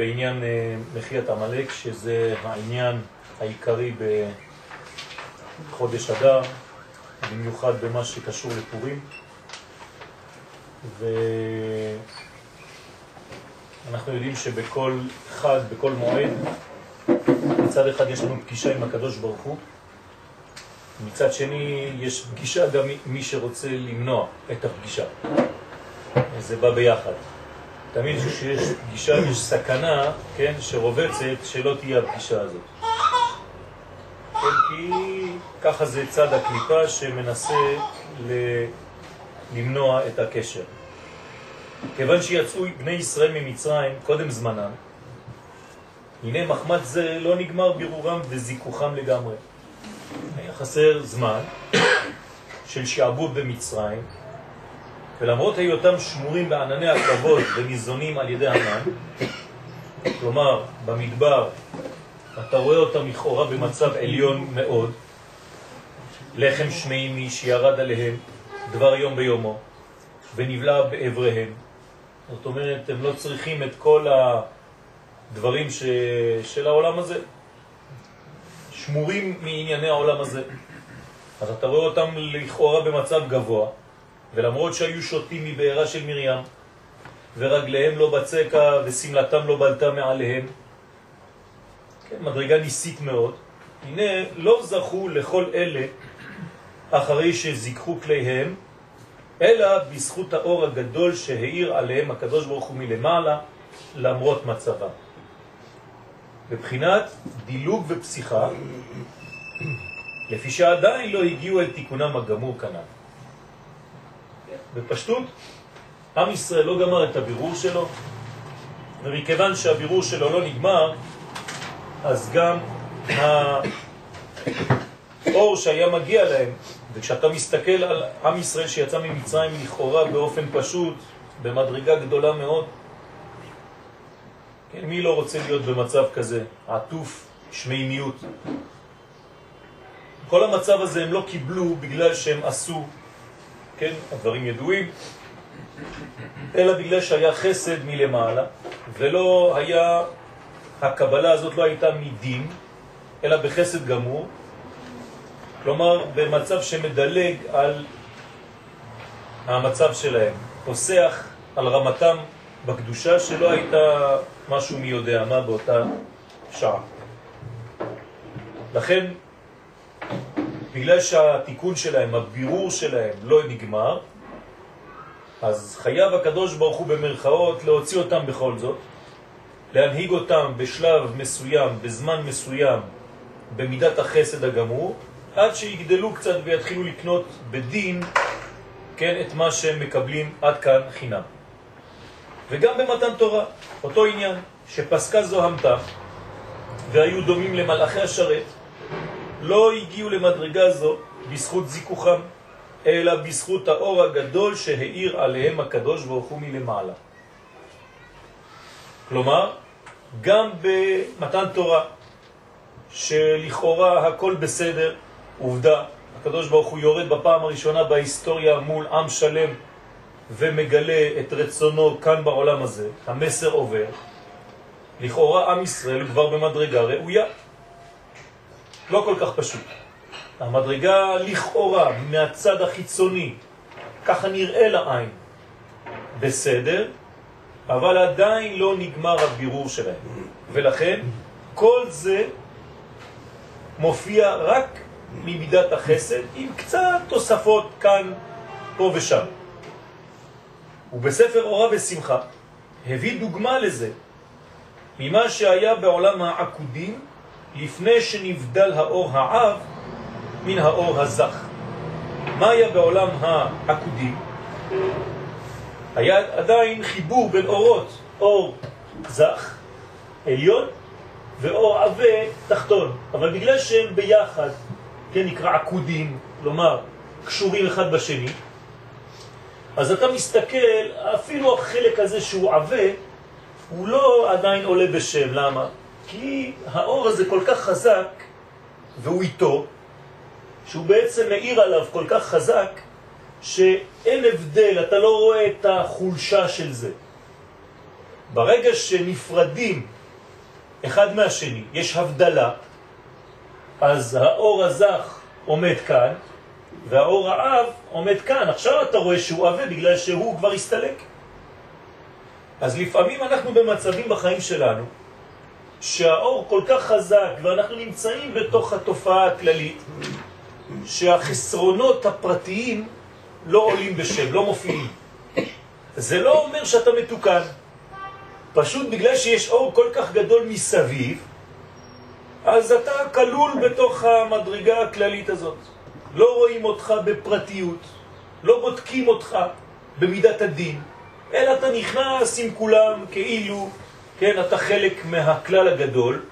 בעניין uh, מחיית עמלק, שזה העניין העיקרי בחודש אדר, במיוחד במה שקשור לפורים. ואנחנו יודעים שבכל חג, בכל מועד, מצד אחד יש לנו פגישה עם הקדוש ברוך הוא, מצד שני יש פגישה גם מי שרוצה למנוע את הפגישה. זה בא ביחד. תמיד כשיש פגישה יש סכנה, כן, שרובצת שלא תהיה הפגישה הזאת. כן, כי ככה זה צד הקליפה שמנסה ל... למנוע את הקשר. כיוון שיצאו בני ישראל ממצרים קודם זמנם, הנה מחמד זה לא נגמר בירורם וזיכוכם לגמרי. היה חסר זמן של שעבוד במצרים, ולמרות היותם שמורים בענני הכבוד וניזונים על ידי המן, כלומר במדבר אתה רואה אותם לכאורה במצב עליון מאוד, לחם שמימי שירד עליהם דבר יום ביומו ונבלע בעבריהם. זאת אומרת, הם לא צריכים את כל הדברים ש... של העולם הזה, שמורים מענייני העולם הזה. אז אתה רואה אותם לכאורה במצב גבוה, ולמרות שהיו שותים מבעירה של מרים, ורגליהם לא בצקה וסמלתם לא בלטה מעליהם, כן, מדרגה ניסית מאוד, הנה לא זכו לכל אלה אחרי שזיכחו כליהם, אלא בזכות האור הגדול שהאיר עליהם הקדוש ברוך הוא מלמעלה, למרות מצבה. בבחינת דילוג ופסיכה, לפי שעדיין לא הגיעו אל תיקונם הגמור כנ"ל. בפשטות, עם ישראל לא גמר את הבירור שלו, ומכיוון שהבירור שלו לא נגמר, אז גם האור שהיה מגיע להם, וכשאתה מסתכל על עם ישראל שיצא ממצרים לכאורה באופן פשוט, במדרגה גדולה מאוד, כן, מי לא רוצה להיות במצב כזה, עטוף, שמימיות? כל המצב הזה הם לא קיבלו בגלל שהם עשו, כן, הדברים ידועים, אלא בגלל שהיה חסד מלמעלה, ולא היה, הקבלה הזאת לא הייתה מדין, אלא בחסד גמור, כלומר במצב שמדלג על המצב שלהם, פוסח על רמתם בקדושה שלא הייתה משהו מי יודע מה באותה שעה. לכן, בגלל שהתיקון שלהם, הבירור שלהם לא נגמר, אז חייב הקדוש ברוך הוא במרכאות להוציא אותם בכל זאת, להנהיג אותם בשלב מסוים, בזמן מסוים, במידת החסד הגמור, עד שיגדלו קצת ויתחילו לקנות בדין, כן, את מה שהם מקבלים עד כאן חינם. וגם במתן תורה, אותו עניין, שפסקה זוהמתה והיו דומים למלאכי השרת, לא הגיעו למדרגה זו בזכות זיכוכם, אלא בזכות האור הגדול שהאיר עליהם הקדוש ברוך הוא מלמעלה. כלומר, גם במתן תורה, שלכאורה הכל בסדר, עובדה, הקדוש ברוך הוא יורד בפעם הראשונה בהיסטוריה מול עם שלם ומגלה את רצונו כאן בעולם הזה, המסר עובר, לכאורה עם ישראל כבר במדרגה ראויה. לא כל כך פשוט. המדרגה לכאורה מהצד החיצוני, ככה נראה לעין, בסדר, אבל עדיין לא נגמר הבירור שלהם. ולכן כל זה מופיע רק ממידת החסד, עם קצת תוספות כאן, פה ושם. ובספר אורה ושמחה הביא דוגמה לזה, ממה שהיה בעולם העקודים לפני שנבדל האור העב מן האור הזך. מה היה בעולם העקודים? היה עדיין חיבור בין אורות, אור זך, עליון, ואור עבה תחתון. אבל בגלל שהם ביחד, כן, נקרא עקודים, כלומר, קשורים אחד בשני, אז אתה מסתכל, אפילו החלק הזה שהוא עבה, הוא לא עדיין עולה בשם. למה? כי האור הזה כל כך חזק, והוא איתו, שהוא בעצם מאיר עליו כל כך חזק, שאין הבדל, אתה לא רואה את החולשה של זה. ברגע שנפרדים אחד מהשני, יש הבדלה, אז האור הזך עומד כאן, והאור האב עומד כאן. עכשיו אתה רואה שהוא עבה בגלל שהוא כבר הסתלק. אז לפעמים אנחנו במצבים בחיים שלנו, שהאור כל כך חזק ואנחנו נמצאים בתוך התופעה הכללית, שהחסרונות הפרטיים לא עולים בשם, לא מופיעים. זה לא אומר שאתה מתוקן. פשוט בגלל שיש אור כל כך גדול מסביב, אז אתה כלול בתוך המדרגה הכללית הזאת. לא רואים אותך בפרטיות, לא בודקים אותך במידת הדין, אלא אתה נכנס עם כולם כאילו, כן, אתה חלק מהכלל הגדול,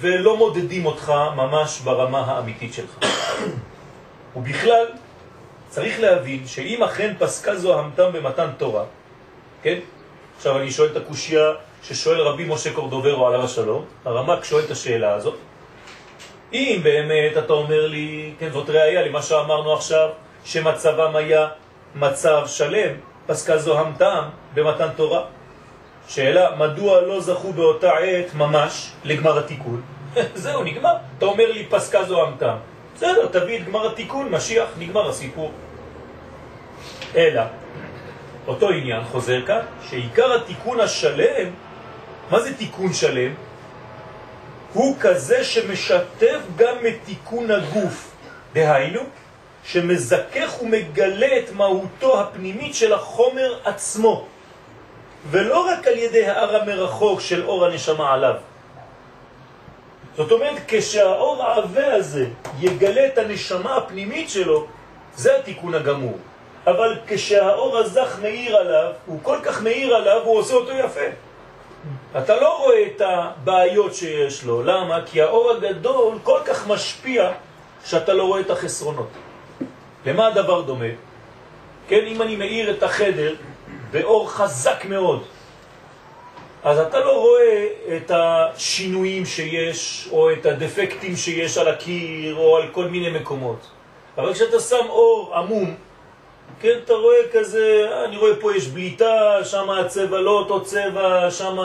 ולא מודדים אותך ממש ברמה האמיתית שלך. ובכלל, צריך להבין שאם אכן פסקה זו המתם במתן תורה, כן? עכשיו אני שואל את הקושייה ששואל רבי משה קורדוברו עליו השלום, הרמק שואל את השאלה הזאת, אם באמת אתה אומר לי, כן, זאת ראייה למה שאמרנו עכשיו, שמצבם היה מצב שלם, פסקה זו המתם במתן תורה. שאלה, מדוע לא זכו באותה עת ממש לגמר התיקון? זהו, נגמר. אתה אומר לי פסקה זו המתם. בסדר, תביא את גמר התיקון, משיח, נגמר הסיפור. אלא, אותו עניין חוזר כאן, שעיקר התיקון השלם, מה זה תיקון שלם? הוא כזה שמשתף גם את תיקון הגוף. דהיינו, שמזכך ומגלה את מהותו הפנימית של החומר עצמו, ולא רק על ידי האר המרחוק של אור הנשמה עליו. זאת אומרת, כשהאור העווה הזה יגלה את הנשמה הפנימית שלו, זה התיקון הגמור. אבל כשהאור הזך מאיר עליו, הוא כל כך מאיר עליו, הוא עושה אותו יפה. אתה לא רואה את הבעיות שיש לו. למה? כי האור הגדול כל כך משפיע שאתה לא רואה את החסרונות. למה הדבר דומה? כן, אם אני מאיר את החדר באור חזק מאוד, אז אתה לא רואה את השינויים שיש, או את הדפקטים שיש על הקיר, או על כל מיני מקומות. אבל כשאתה שם אור עמום, כן, אתה רואה כזה, אני רואה פה יש בליטה, שם הצבע לא אותו צבע, שם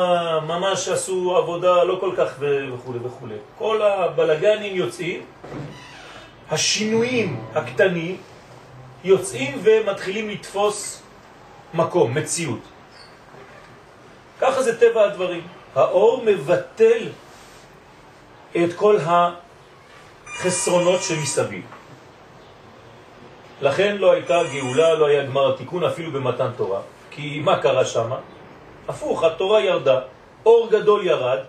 ממש עשו עבודה לא כל כך וכו' וכו'. כל הבלגנים יוצאים, השינויים הקטנים יוצאים ומתחילים לתפוס מקום, מציאות. ככה זה טבע הדברים. האור מבטל את כל החסרונות שמסביב. לכן לא הייתה גאולה, לא היה גמר התיקון אפילו במתן תורה. כי מה קרה שם? הפוך, התורה ירדה, אור גדול ירד,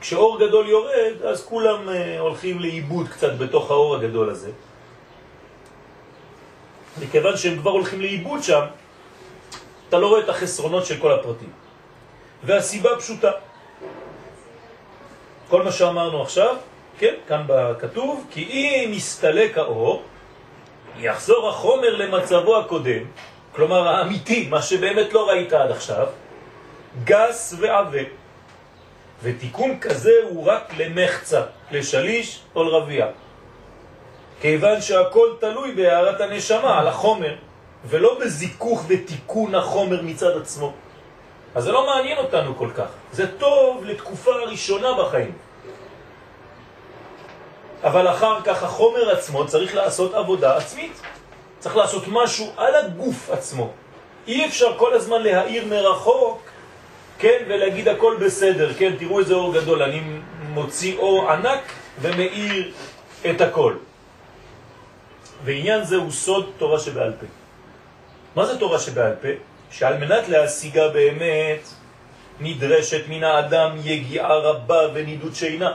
כשאור גדול יורד, אז כולם uh, הולכים לאיבוד קצת בתוך האור הגדול הזה. מכיוון שהם כבר הולכים לאיבוד שם, אתה לא רואה את החסרונות של כל הפרטים. והסיבה פשוטה. כל מה שאמרנו עכשיו, כן, כאן בכתוב, כי אם יסתלק האור, יחזור החומר למצבו הקודם, כלומר האמיתי, מה שבאמת לא ראית עד עכשיו, גס ועווה. ותיקון כזה הוא רק למחצה, לשליש או לרביע. כיוון שהכל תלוי בהערת הנשמה, על החומר, ולא בזיכוך ותיקון החומר מצד עצמו. אז זה לא מעניין אותנו כל כך. זה טוב לתקופה הראשונה בחיים. אבל אחר כך החומר עצמו צריך לעשות עבודה עצמית. צריך לעשות משהו על הגוף עצמו. אי אפשר כל הזמן להעיר מרחוק, כן, ולהגיד הכל בסדר, כן, תראו איזה אור גדול, אני מוציא אור ענק ומאיר את הכל. ועניין זה הוא סוד תורה שבעל פה. מה זה תורה שבעל פה? שעל מנת להשיגה באמת נדרשת מן האדם יגיעה רבה ונידות שינה.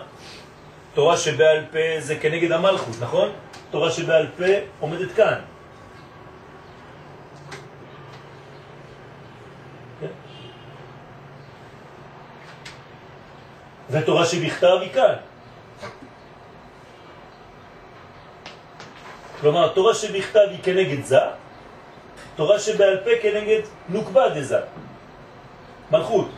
תורה שבעל פה זה כנגד המלכות, נכון? תורה שבעל פה עומדת כאן. ותורה שבכתב היא כאן. כלומר, תורה שבכתב היא כנגד זה, תורה שבעל פה כנגד נוקבה דזה, מלכות.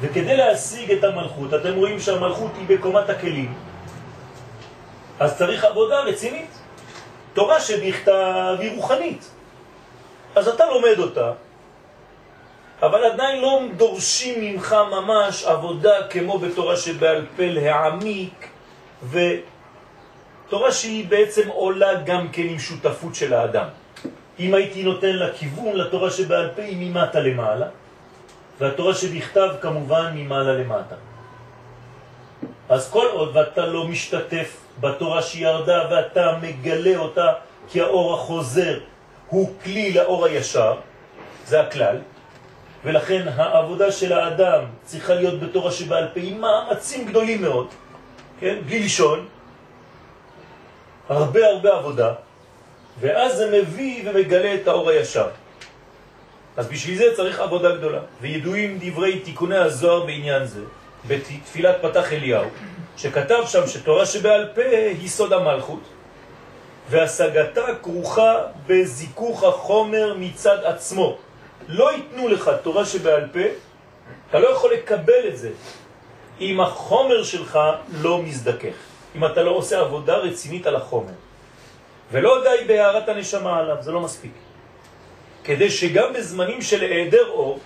וכדי להשיג את המלכות, אתם רואים שהמלכות היא בקומת הכלים, אז צריך עבודה רצינית. תורה שבכתב היא רוחנית. אז אתה לומד אותה, אבל עדיין לא דורשים ממך ממש עבודה כמו בתורה שבעל פה להעמיק, ותורה שהיא בעצם עולה גם כן עם שותפות של האדם. אם הייתי נותן לה כיוון, לתורה שבעל פה היא ממטה למעלה, והתורה שבכתב כמובן ממעלה למטה. אז כל עוד ואתה לא משתתף בתורה שירדה ואתה מגלה אותה כי האור החוזר הוא כלי לאור הישר, זה הכלל, ולכן העבודה של האדם צריכה להיות בתורה שבעל פה עם מאמצים גדולים מאוד, כן? בלי לישון, הרבה הרבה עבודה, ואז זה מביא ומגלה את האור הישר. אז בשביל זה צריך עבודה גדולה, וידועים דברי תיקוני הזוהר בעניין זה, בתפילת פתח אליהו, שכתב שם שתורה שבעל פה היא סוד המלכות, והשגתה כרוכה בזיכוך החומר מצד עצמו. לא ייתנו לך תורה שבעל פה, אתה לא יכול לקבל את זה אם החומר שלך לא מזדכך, אם אתה לא עושה עבודה רצינית על החומר. ולא די בהערת הנשמה עליו, זה לא מספיק. כדי שגם בזמנים של העדר אור,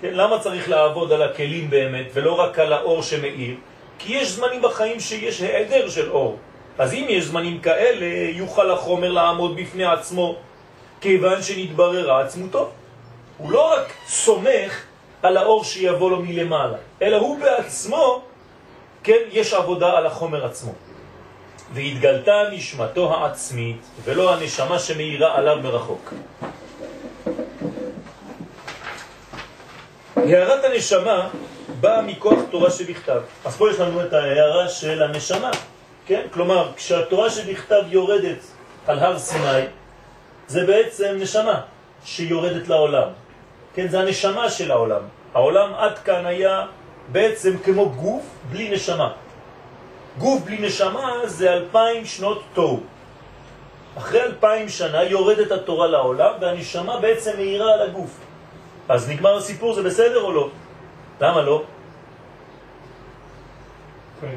כן, למה צריך לעבוד על הכלים באמת ולא רק על האור שמאיר? כי יש זמנים בחיים שיש העדר של אור. אז אם יש זמנים כאלה, יוכל החומר לעמוד בפני עצמו, כיוון שנתבררה עצמותו. הוא לא רק סומך על האור שיבוא לו מלמעלה, אלא הוא בעצמו, כן, יש עבודה על החומר עצמו. והתגלתה נשמתו העצמית, ולא הנשמה שמאירה עליו מרחוק. הערת הנשמה באה מכוח תורה שבכתב. אז פה יש לנו את ההערה של הנשמה, כן? כלומר, כשהתורה שבכתב יורדת על הר סיני, זה בעצם נשמה שיורדת לעולם. כן, זה הנשמה של העולם. העולם עד כאן היה בעצם כמו גוף בלי נשמה. גוף בלי נשמה זה אלפיים שנות תוהו. אחרי אלפיים שנה יורדת התורה לעולם והנשמה בעצם מאירה על הגוף. אז נגמר הסיפור, זה בסדר או לא? למה לא? כן,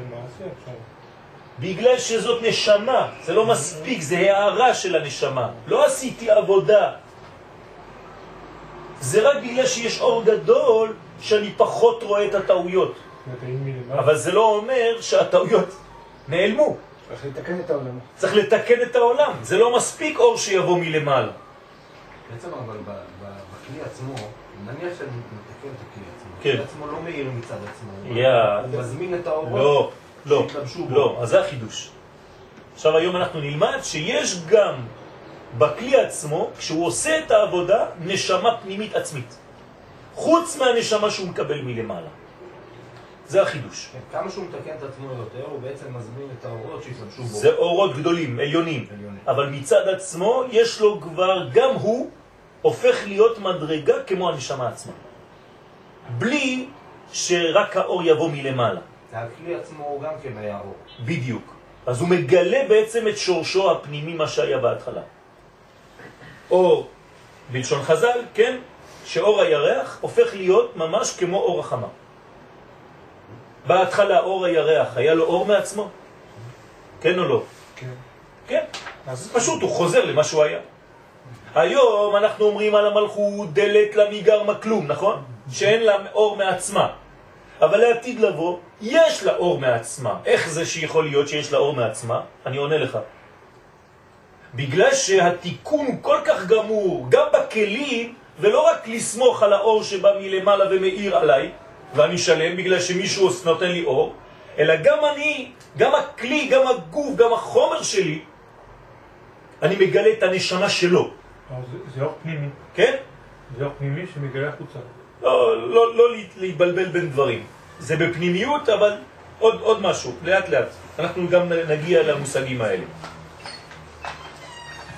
בגלל שזאת נשמה, זה לא מספיק, זה הערה של הנשמה. לא עשיתי עבודה. זה רק בגלל שיש אור גדול שאני פחות רואה את הטעויות. אבל זה לא אומר שהטעויות נעלמו. צריך לתקן את העולם. צריך לתקן את העולם. זה לא מספיק אור שיבוא מלמעלה. בעצם אבל בכלי עצמו, נניח שאני מתקן את הכלי עצמו, כן. הכלי עצמו לא מאיר מצד עצמו, יא. הוא מזמין את האורות לא, לא, שהתלבשו בו. לא, אז זה החידוש. עכשיו היום אנחנו נלמד שיש גם בכלי עצמו, כשהוא עושה את העבודה, נשמה פנימית עצמית. חוץ מהנשמה שהוא מקבל מלמעלה. זה החידוש. כן, כמה שהוא מתקן את עצמו יותר, הוא בעצם מזמין את האורות שהתלבשו בו. זה אורות גדולים, עליונים. עליונים. אבל מצד עצמו יש לו כבר, גם הוא הופך להיות מדרגה כמו הנשמה עצמה. בלי שרק האור יבוא מלמעלה. הכלי עצמו הוא גם כן היה אור. בדיוק. אז הוא מגלה בעצם את שורשו הפנימי, מה שהיה בהתחלה. או בלשון חז"ל, כן, שאור הירח הופך להיות ממש כמו אור החמה. בהתחלה אור הירח היה לו אור מעצמו? כן או לא? כן. כן. אז פשוט הוא חוזר למה שהוא היה. היום אנחנו אומרים על המלכות דלת למיגר מכלום, נכון? שאין לה אור מעצמה. אבל לעתיד לבוא, יש לה אור מעצמה. איך זה שיכול להיות שיש לה אור מעצמה? אני עונה לך. בגלל שהתיקון כל כך גמור, גם בכלים, ולא רק לסמוך על האור שבא מלמעלה ומאיר עליי, ואני שלם בגלל שמישהו נותן לי אור, אלא גם אני, גם הכלי, גם הגוף, גם החומר שלי, אני מגלה את הנשמה שלו, זה- אור פנימי. כן? זה אור פנימי שמגלה החוצה. לא, לא, לא להת- להתבלבל בין דברים. זה בפנימיות, אבל עוד, עוד משהו, לאט לאט. אנחנו גם נגיע למושגים האלה.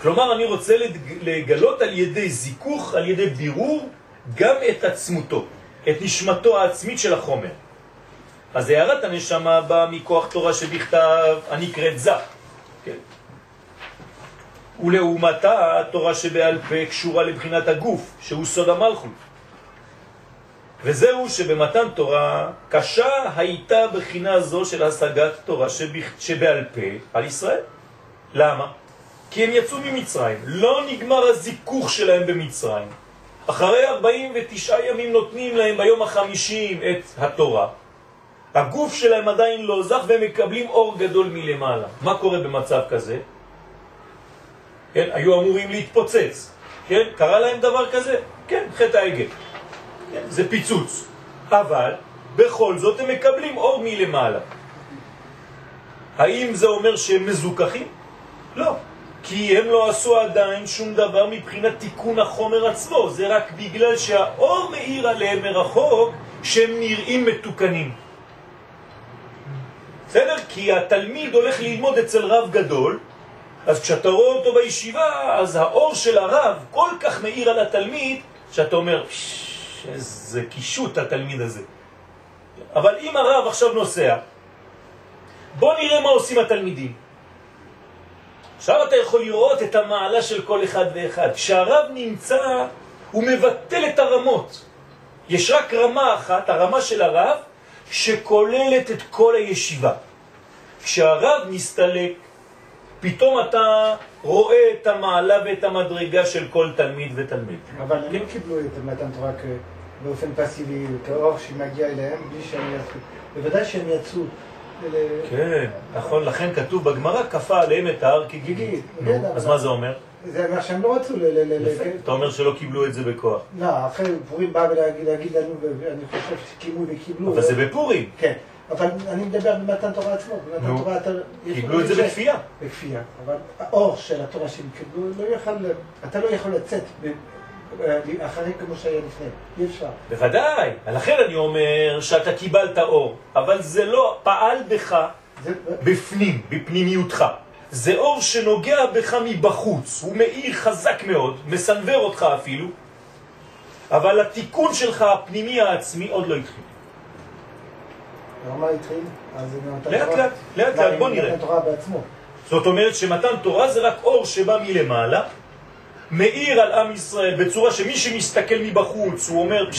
כלומר, אני רוצה לג- לגלות על ידי זיכוך, על ידי בירור, גם את עצמותו, את נשמתו העצמית של החומר. אז הערת הנשמה באה מכוח תורה שבכתב הנקראת זה. כן. ולעומתה התורה שבעל פה קשורה לבחינת הגוף, שהוא סוד המלכות. וזהו שבמתן תורה קשה הייתה בחינה זו של השגת תורה. שבעל פה על ישראל. למה? כי הם יצאו ממצרים. לא נגמר הזיכוך שלהם במצרים. אחרי 49 ימים נותנים להם ביום החמישים את התורה. הגוף שלהם עדיין לא זך והם מקבלים אור גדול מלמעלה. מה קורה במצב כזה? כן, היו אמורים להתפוצץ. כן, קרה להם דבר כזה? כן, חטא העגל. כן, זה פיצוץ. אבל בכל זאת הם מקבלים אור מלמעלה. האם זה אומר שהם מזוכחים? לא. כי הם לא עשו עדיין שום דבר מבחינת תיקון החומר עצמו, זה רק בגלל שהאור מאיר עליהם מרחוק שהם נראים מתוקנים. בסדר? כי התלמיד הולך ללמוד אצל רב גדול, אז כשאתה רואה אותו בישיבה, אז האור של הרב כל כך מאיר על התלמיד, שאתה אומר, איזה קישוט התלמיד הזה. אבל אם הרב עכשיו נוסע, בוא נראה מה עושים התלמידים. עכשיו אתה יכול לראות את המעלה של כל אחד ואחד. כשהרב נמצא, הוא מבטל את הרמות. יש רק רמה אחת, הרמה של הרב, שכוללת את כל הישיבה. כשהרב מסתלק, פתאום אתה רואה את המעלה ואת המדרגה של כל תלמיד ותלמיד. אבל הם לא קיבלו את מתן תורה באופן פסיבי, כאור שמגיע אליהם, בלי שהם יצאו. בוודאי שהם יצאו. כן, נכון, לכן כתוב בגמרא, כפה עליהם את ההר כגיגית. כן, אז מה זה אומר? זה מה שהם לא רצו. אתה אומר שלא קיבלו את זה בכוח. לא, אחרי פורים בא ולהגיד לנו, ואני חושב שקיימו וקיבלו. אבל זה בפורים. כן. אבל אני מדבר במתן תורה עצמו. במתן תורה אתה... קיבלו את זה בכפייה. בכפייה. אבל האור של התורה שהם קיבלו, לא אתה לא יכול לצאת אחרי כמו שהיה לפני. אי אפשר. בוודאי. לכן אני אומר שאתה קיבלת אור, אבל זה לא פעל בך בפנים, בפנימיותך. זה אור שנוגע בך מבחוץ, הוא מאיר חזק מאוד, מסנבר אותך אפילו, אבל התיקון שלך הפנימי העצמי עוד לא התחיל. מה התחיל? לאט לאט, לאט לאט, בוא נראה. זאת אומרת שמתן תורה זה רק אור שבא מלמעלה, מאיר על עם ישראל בצורה שמי שמסתכל מבחוץ הוא אומר,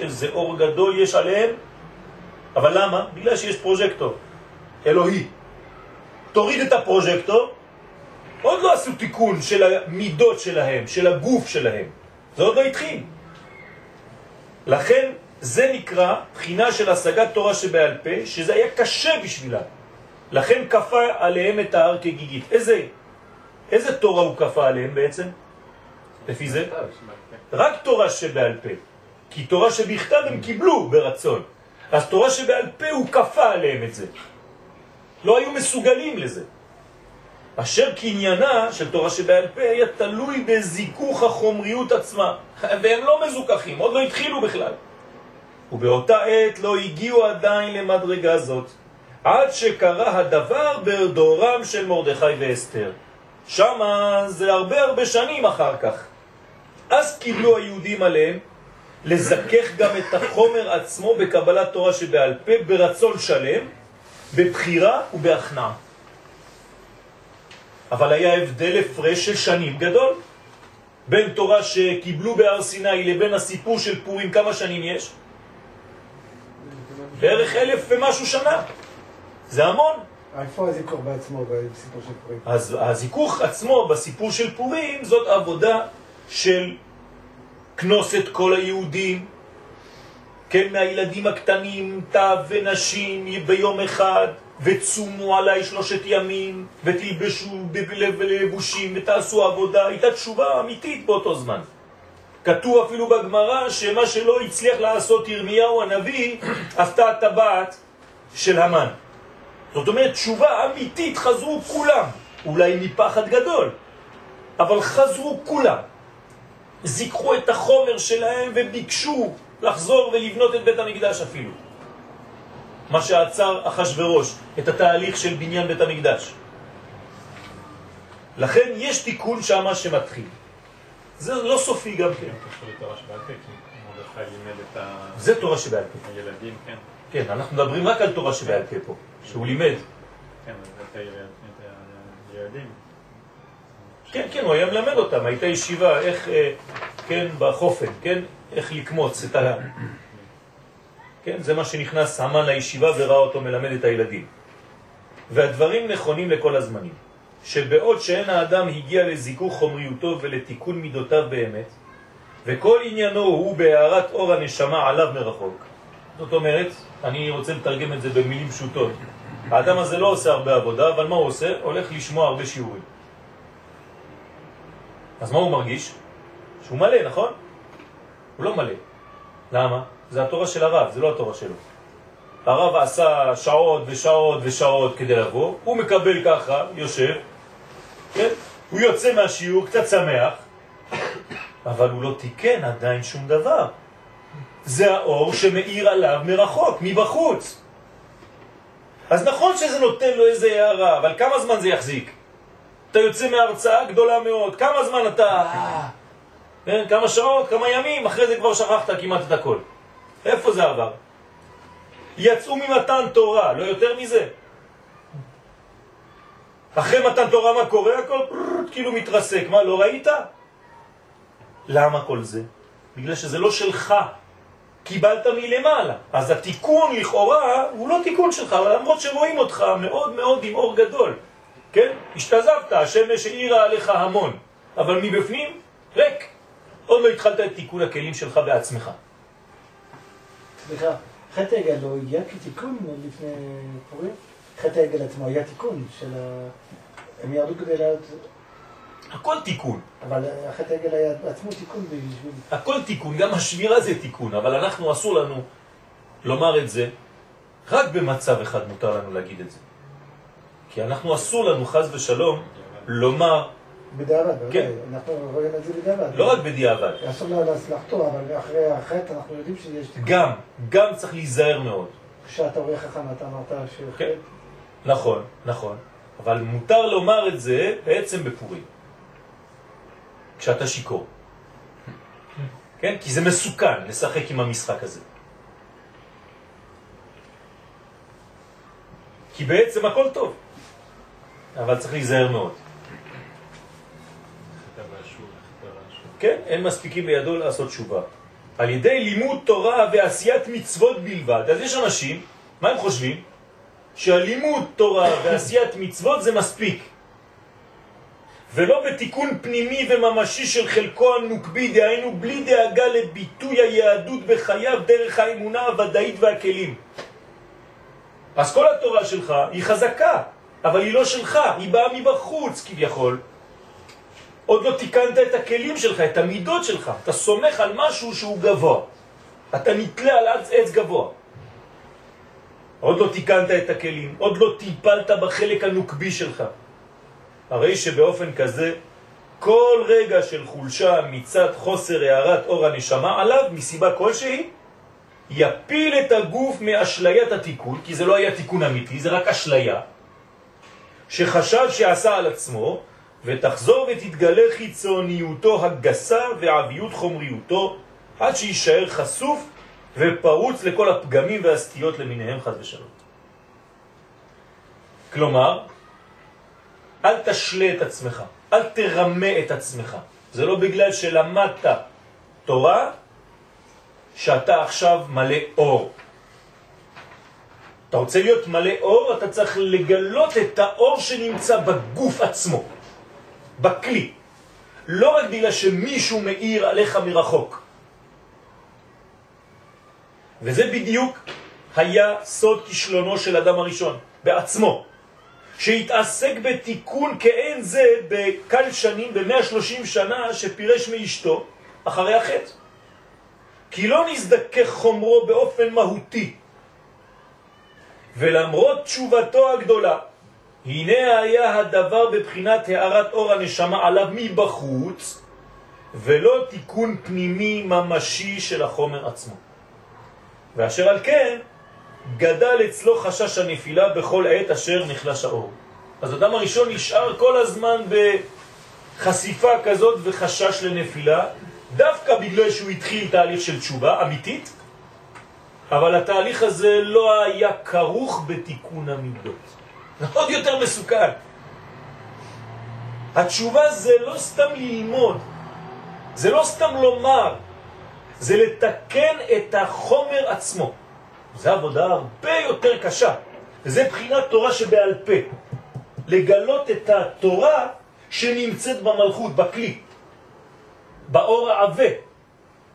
איזה אור גדול יש עליהם, אבל למה? בגלל שיש פרוז'קטור, אלוהי. תוריד את הפרוז'קטור, עוד לא עשו תיקון של המידות שלהם, של הגוף שלהם. זה עוד לא התחיל. לכן זה נקרא בחינה של השגת תורה שבעל פה, שזה היה קשה בשבילה. לכן כפה עליהם את ההר כגיגית. איזה, איזה תורה הוא כפה עליהם בעצם? לפי זה? רק תורה שבעל פה. כי תורה שבכתב הם קיבלו ברצון. אז תורה שבעל פה הוא כפה עליהם את זה. לא היו מסוגלים לזה. אשר קניינה של תורה שבעל פה היה תלוי בזיכוך החומריות עצמה. והם לא מזוכחים, עוד לא התחילו בכלל. ובאותה עת לא הגיעו עדיין למדרגה זאת, עד שקרה הדבר בדורם של מרדכי ואסתר. שמה זה הרבה הרבה שנים אחר כך. אז קיבלו היהודים עליהם לזכך גם את החומר עצמו בקבלת תורה שבעל פה, ברצון שלם, בבחירה ובהכנעה. אבל היה הבדל הפרש של שנים גדול בין תורה שקיבלו בהר סיני לבין הסיפור של פורים, כמה שנים יש? בערך אלף ומשהו שנה. זה המון. איפה הזיכוך בעצמו בסיפור של פורים? אז הזיכוך עצמו בסיפור של פורים זאת עבודה של כנוס את כל היהודים, כן, מהילדים הקטנים, טף ונשים ביום אחד, וצומו עליי שלושת ימים, ותלבשו בלבושים ותעשו עבודה, הייתה תשובה אמיתית באותו זמן. כתוב אפילו בגמרא שמה שלא הצליח לעשות ירמיהו הנביא, עשתה הטבעת של המן. זאת אומרת, תשובה אמיתית חזרו כולם, אולי מפחד גדול, אבל חזרו כולם. זיקחו את החומר שלהם וביקשו לחזור ולבנות את בית המקדש אפילו. מה שעצר אחשוורוש, את התהליך של בניין בית המקדש. לכן יש תיקון שמה שמתחיל. זה לא סופי גם כן. זה תורה שבעל פה. הילדים, כן. כן, אנחנו מדברים רק על תורה שבעל פה פה, שהוא לימד. כן, את הילדים. כן, כן, הוא היה מלמד אותם, הייתה ישיבה, איך, אה, כן, בחופן, כן, איך לקמוץ את ה... כן, זה מה שנכנס המן לישיבה וראה אותו מלמד את הילדים. והדברים נכונים לכל הזמנים. שבעוד שאין האדם הגיע לזיכוך חומריותו ולתיקון מידותיו באמת, וכל עניינו הוא בהערת אור הנשמה עליו מרחוק. זאת אומרת, אני רוצה לתרגם את זה במילים פשוטות. האדם הזה לא עושה הרבה עבודה, אבל מה הוא עושה? הולך לשמוע הרבה שיעורים. אז מה הוא מרגיש? שהוא מלא, נכון? הוא לא מלא. למה? זה התורה של הרב, זה לא התורה שלו. הרב עשה שעות ושעות ושעות כדי לבוא, הוא מקבל ככה, יושב, כן? הוא יוצא מהשיעור קצת שמח, אבל הוא לא תיקן עדיין שום דבר. זה האור שמאיר עליו מרחוק, מבחוץ. אז נכון שזה נותן לו איזה הערה, אבל כמה זמן זה יחזיק? אתה יוצא מהרצאה גדולה מאוד, כמה זמן אתה... כן, כמה שעות, כמה ימים, אחרי זה כבר שכחת כמעט את הכל. איפה זה עבר? יצאו ממתן תורה, לא יותר מזה. אחרי מתן תורה מה קורה? הכל כאילו מתרסק. מה, לא ראית? למה כל זה? בגלל שזה לא שלך. קיבלת מלמעלה. אז התיקון לכאורה הוא לא תיקון שלך, למרות שרואים אותך מאוד מאוד עם אור גדול. כן? השתזבת, השמש העירה עליך המון, אבל מבפנים ריק. עוד לא התחלת את תיקון הכלים שלך בעצמך. סליחה, חטא העגל לא הגיע כתיקון לפני פורים? חטא העגל עצמו היה תיקון של ה... הם ירדו כדי לעלות... הכל תיקון. אבל חטא העגל היה עצמו תיקון בשביל... הכל תיקון, גם השמירה זה תיקון, אבל אנחנו אסור לנו לומר את זה, רק במצב אחד מותר לנו להגיד את זה. כי אנחנו אסור לנו חז ושלום לומר, בדיעבד, כן. אנחנו רואים את זה בדיעבד. לא רק בדיעבד, אסור לחטוא, אבל אחרי החטא אנחנו יודעים שיש. גם, גם צריך להיזהר מאוד. כשאתה רואה חכם אתה אמרת כן. שחטא. נכון, נכון. אבל מותר לומר את זה בעצם בפורים. כשאתה שיקור. כן? כי זה מסוכן לשחק עם המשחק הזה. כי בעצם הכל טוב, אבל צריך להיזהר מאוד. כן, אין מספיקים בידו לעשות תשובה. על ידי לימוד תורה ועשיית מצוות בלבד. אז יש אנשים, מה הם חושבים? שהלימוד תורה ועשיית מצוות זה מספיק. ולא בתיקון פנימי וממשי של חלקו הנוקבי, דהיינו בלי דאגה לביטוי היהדות בחייו דרך האמונה הוודאית והכלים. אז כל התורה שלך היא חזקה, אבל היא לא שלך, היא באה מבחוץ כביכול. עוד לא תיקנת את הכלים שלך, את המידות שלך. אתה סומך על משהו שהוא גבוה. אתה נתלה על עץ, גבוה. עוד לא תיקנת את הכלים, עוד לא טיפלת בחלק הנוקבי שלך. הרי שבאופן כזה, כל רגע של חולשה מצד חוסר הערת אור הנשמה עליו, מסיבה כלשהי, יפיל את הגוף מאשליית התיקון, כי זה לא היה תיקון אמיתי, זה רק אשליה, שחשב שעשה על עצמו, ותחזור ותתגלה חיצוניותו הגסה ועביות חומריותו, עד שישאר חשוף ופרוץ לכל הפגמים והסטיות למיניהם חז ושלום. כלומר, אל תשלה את עצמך, אל תרמה את עצמך. זה לא בגלל שלמדת תורה שאתה עכשיו מלא אור. אתה רוצה להיות מלא אור, אתה צריך לגלות את האור שנמצא בגוף עצמו, בכלי. לא רק בגלל שמישהו מאיר עליך מרחוק. וזה בדיוק היה סוד כישלונו של אדם הראשון, בעצמו, שהתעסק בתיקון כאין זה בקל שנים, ב-130 שנה שפירש מאשתו אחרי החטא. כי לא נזדכך חומרו באופן מהותי. ולמרות תשובתו הגדולה, הנה היה הדבר בבחינת הערת אור הנשמה עליו מבחוץ, ולא תיקון פנימי ממשי של החומר עצמו. ואשר על כן, גדל אצלו חשש הנפילה בכל עת אשר נחלש האור. אז אדם הראשון נשאר כל הזמן בחשיפה כזאת וחשש לנפילה, דווקא בגלל שהוא התחיל תהליך של תשובה אמיתית, אבל התהליך הזה לא היה כרוך בתיקון המידות. עוד יותר מסוכן. התשובה זה לא סתם ללמוד, זה לא סתם לומר, זה לתקן את החומר עצמו. זו עבודה הרבה יותר קשה. וזה בחינת תורה שבעל פה. לגלות את התורה שנמצאת במלכות, בכלי, באור העבה.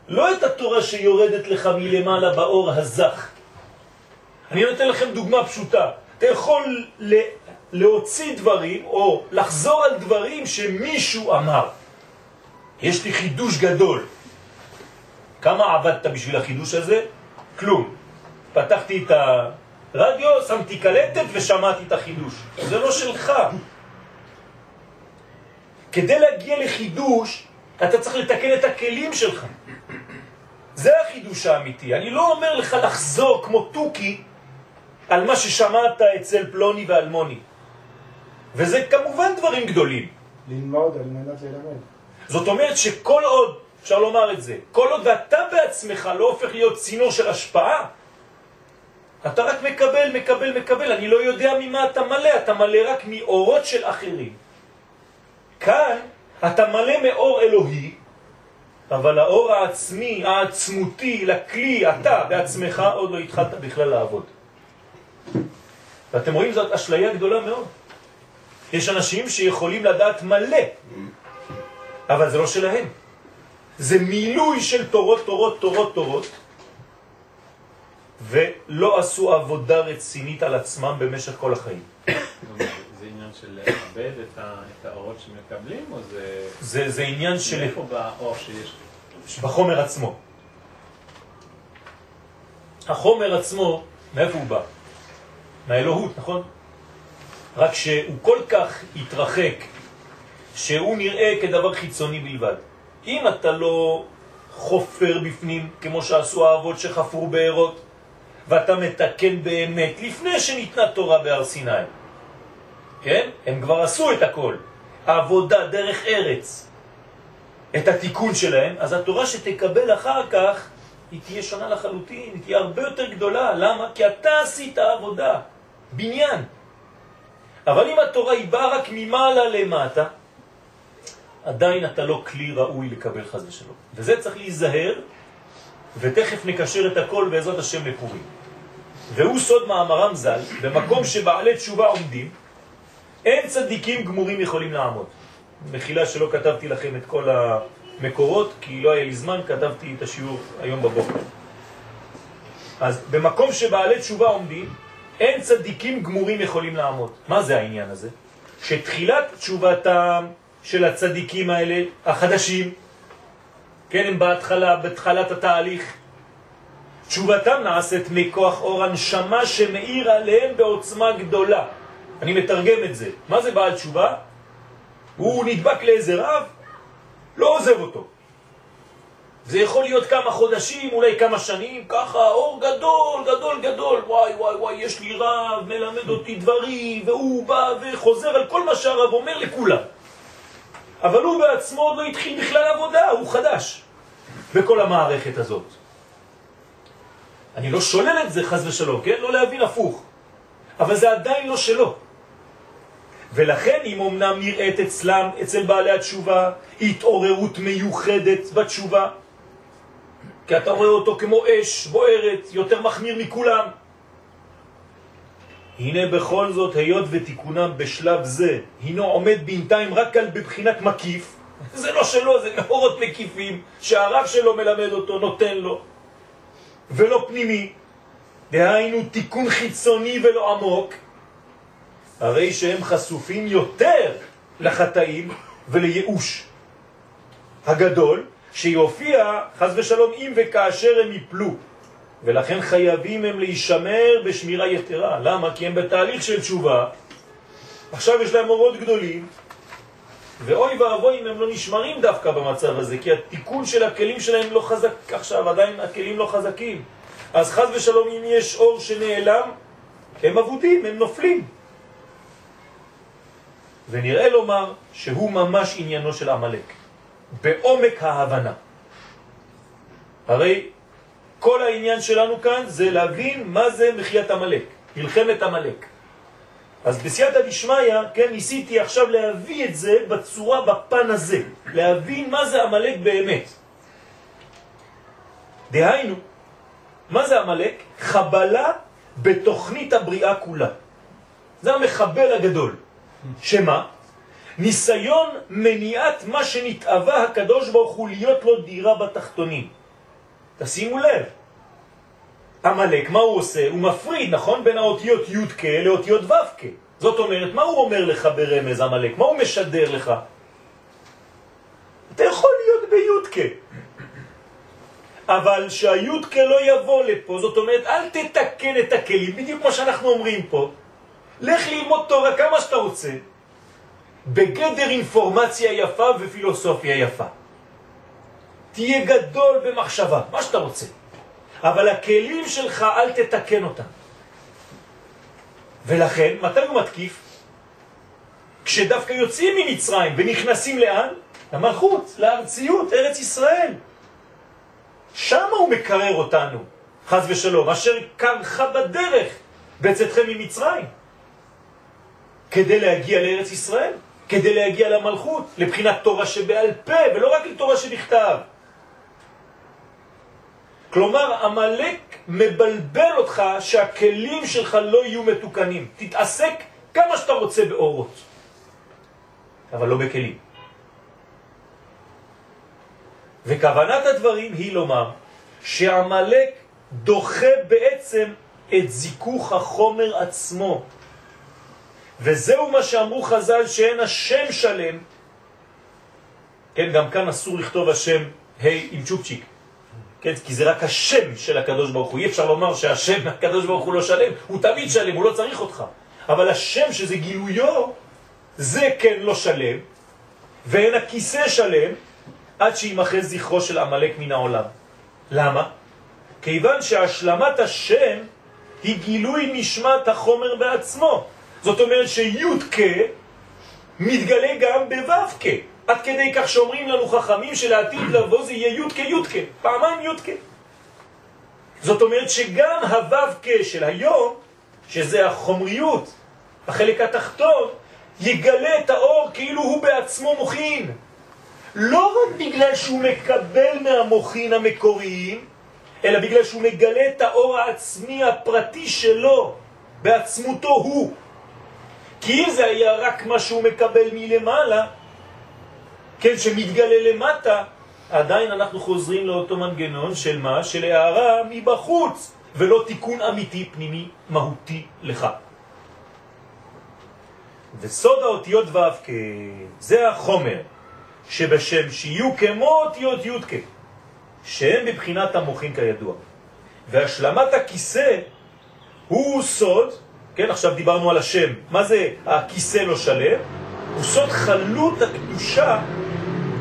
לא את התורה שיורדת לך מלמעלה באור הזך. אני נותן לכם דוגמה פשוטה. אתה יכול להוציא דברים או לחזור על דברים שמישהו אמר. יש לי חידוש גדול. כמה עבדת בשביל החידוש הזה? כלום. פתחתי את הרדיו, שמתי קלטת ושמעתי את החידוש. זה לא שלך. כדי להגיע לחידוש, אתה צריך לתקן את הכלים שלך. זה החידוש האמיתי. אני לא אומר לך לחזור כמו טוקי על מה ששמעת אצל פלוני ואלמוני. וזה כמובן דברים גדולים. ללמוד על מנת ללמד. זאת אומרת שכל עוד, אפשר לומר את זה, כל עוד ואתה בעצמך לא הופך להיות צינור של השפעה, אתה רק מקבל, מקבל, מקבל. אני לא יודע ממה אתה מלא, אתה מלא רק מאורות של אחרים. כאן אתה מלא מאור אלוהי, אבל האור העצמי, העצמותי, לכלי, אתה בעצמך עוד לא התחלת בכלל לעבוד. ואתם רואים זאת אשליה גדולה מאוד. יש אנשים שיכולים לדעת מלא, אבל זה לא שלהם. זה מילוי של תורות, תורות, תורות, תורות, ולא עשו עבודה רצינית על עצמם במשך כל החיים. זה עניין של לאבד את האורות שמקבלים, או זה... זה, זה עניין של... איפה באור שיש? בחומר עצמו. החומר עצמו, מאיפה הוא בא? מהאלוהות, נכון? רק שהוא כל כך התרחק, שהוא נראה כדבר חיצוני בלבד. אם אתה לא חופר בפנים, כמו שעשו האבות שחפרו בארות, ואתה מתקן באמת, לפני שניתנה תורה בהר סיני, כן? הם כבר עשו את הכל. העבודה דרך ארץ, את התיקון שלהם, אז התורה שתקבל אחר כך, היא תהיה שונה לחלוטין, היא תהיה הרבה יותר גדולה. למה? כי אתה עשית עבודה, בניין. אבל אם התורה היא באה רק ממעלה למטה, עדיין אתה לא כלי ראוי לקבל חז ושלום. וזה צריך להיזהר, ותכף נקשר את הכל בעזרת השם לפורים. והוא סוד מאמרם ז"ל, במקום שבעלי תשובה עומדים, אין צדיקים גמורים יכולים לעמוד. מחילה שלא כתבתי לכם את כל המקורות, כי לא היה לי זמן, כתבתי את השיעור היום בבוקר. אז במקום שבעלי תשובה עומדים, אין צדיקים גמורים יכולים לעמוד. מה זה העניין הזה? שתחילת תשובתם של הצדיקים האלה, החדשים, כן, הם בהתחלה, בתחלת התהליך, תשובתם נעשית מכוח אור הנשמה שמאיר עליהם בעוצמה גדולה. אני מתרגם את זה. מה זה בעל תשובה? הוא נדבק לאיזה רב, לא עוזב אותו. זה יכול להיות כמה חודשים, אולי כמה שנים, ככה, אור גדול, גדול, גדול, וואי, וואי, וואי, יש לי רב, מלמד אותי דברים, והוא בא וחוזר על כל מה שהרב אומר לכולם. אבל הוא בעצמו עוד לא התחיל בכלל עבודה, הוא חדש בכל המערכת הזאת. אני לא שולל את זה חז ושלום, כן? לא להבין הפוך. אבל זה עדיין לא שלו. ולכן אם אמנם נראית אצלם, אצל בעלי התשובה, התעוררות מיוחדת בתשובה, כי אתה רואה אותו כמו אש בוערת, יותר מחמיר מכולם. הנה בכל זאת, היות ותיקונם בשלב זה, הינו עומד בינתיים רק על בבחינת מקיף, זה לא שלו, זה מאורות מקיפים, שהרב שלו מלמד אותו, נותן לו, ולא פנימי, דהיינו תיקון חיצוני ולא עמוק, הרי שהם חשופים יותר לחטאים ולייאוש הגדול, שיופיע חז ושלום אם וכאשר הם יפלו. ולכן חייבים הם להישמר בשמירה יתרה. למה? כי הם בתהליך של תשובה, עכשיו יש להם אורות גדולים, ואוי ואבוי אם הם לא נשמרים דווקא במצב הזה, כי התיקון של הכלים שלהם לא חזק עכשיו, עדיין הכלים לא חזקים. אז חז ושלום אם יש אור שנעלם, הם אבודים, הם נופלים. ונראה לומר שהוא ממש עניינו של עמלק, בעומק ההבנה. הרי כל העניין שלנו כאן זה להבין מה זה מחיית עמלק, מלחמת עמלק. אז בסייעתא דשמיא, כן, ניסיתי עכשיו להביא את זה בצורה, בפן הזה, להבין מה זה עמלק באמת. דהיינו, מה זה עמלק? חבלה בתוכנית הבריאה כולה. זה המחבל הגדול. שמה? ניסיון מניעת מה שנתאווה הקדוש ברוך הוא להיות לו דירה בתחתונים. תשימו לב, המלאק, מה הוא עושה? הוא מפריד, נכון? בין האותיות י' כ' לאותיות ו' כ'. זאת אומרת, מה הוא אומר לך ברמז המלאק? מה הוא משדר לך? אתה יכול להיות בי' כ'. אבל שהי' כ' לא יבוא לפה, זאת אומרת, אל תתקן את הכלים, בדיוק כמו שאנחנו אומרים פה. לך ללמוד תורה כמה שאתה רוצה, בגדר אינפורמציה יפה ופילוסופיה יפה. תהיה גדול במחשבה, מה שאתה רוצה. אבל הכלים שלך, אל תתקן אותם. ולכן, מתי הוא מתקיף? כשדווקא יוצאים ממצרים ונכנסים לאן? למלכות, לארציות, ארץ ישראל. שם הוא מקרר אותנו, חז ושלום, אשר קרחה בדרך בצאתכם ממצרים. כדי להגיע לארץ ישראל, כדי להגיע למלכות, לבחינת תורה שבעל פה, ולא רק לתורה שבכתב. כלומר, המלאק מבלבל אותך שהכלים שלך לא יהיו מתוקנים. תתעסק כמה שאתה רוצה באורות, אבל לא בכלים. וכוונת הדברים היא לומר שהמלאק דוחה בעצם את זיכוך החומר עצמו. וזהו מה שאמרו חז"ל שאין השם שלם. כן, גם כאן אסור לכתוב השם ה' עם צ'ופצ'יק. כן, כי זה רק השם של הקדוש ברוך הוא. אי אפשר לומר שהשם, הקדוש ברוך הוא לא שלם, הוא תמיד שלם, הוא לא צריך אותך. אבל השם שזה גילויו, זה כן לא שלם, ואין הכיסא שלם, עד שימחה זכרו של עמלק מן העולם. למה? כיוון שהשלמת השם היא גילוי נשמת החומר בעצמו. זאת אומרת שי' מתגלה גם בו' עד כדי כך שאומרים לנו חכמים שלעתיד לבוא זה יהיה י' כי' פעמיים י' זאת אומרת שגם הו' של היום, שזה החומריות, החלק התחתון, יגלה את האור כאילו הוא בעצמו מוכין. לא רק בגלל שהוא מקבל מהמוכין המקוריים, אלא בגלל שהוא מגלה את האור העצמי הפרטי שלו, בעצמותו הוא. כי אם זה היה רק מה שהוא מקבל מלמעלה, כן, שמתגלה למטה, עדיין אנחנו חוזרים לאותו מנגנון של מה? של הערה מבחוץ, ולא תיקון אמיתי פנימי מהותי לך. וסוד האותיות ו' זה החומר שבשם שיהיו כמו אותיות י' שהם בבחינת המוחין כידוע. והשלמת הכיסא הוא סוד, כן, עכשיו דיברנו על השם, מה זה הכיסא לא שלם? הוא סוד חלות הקדושה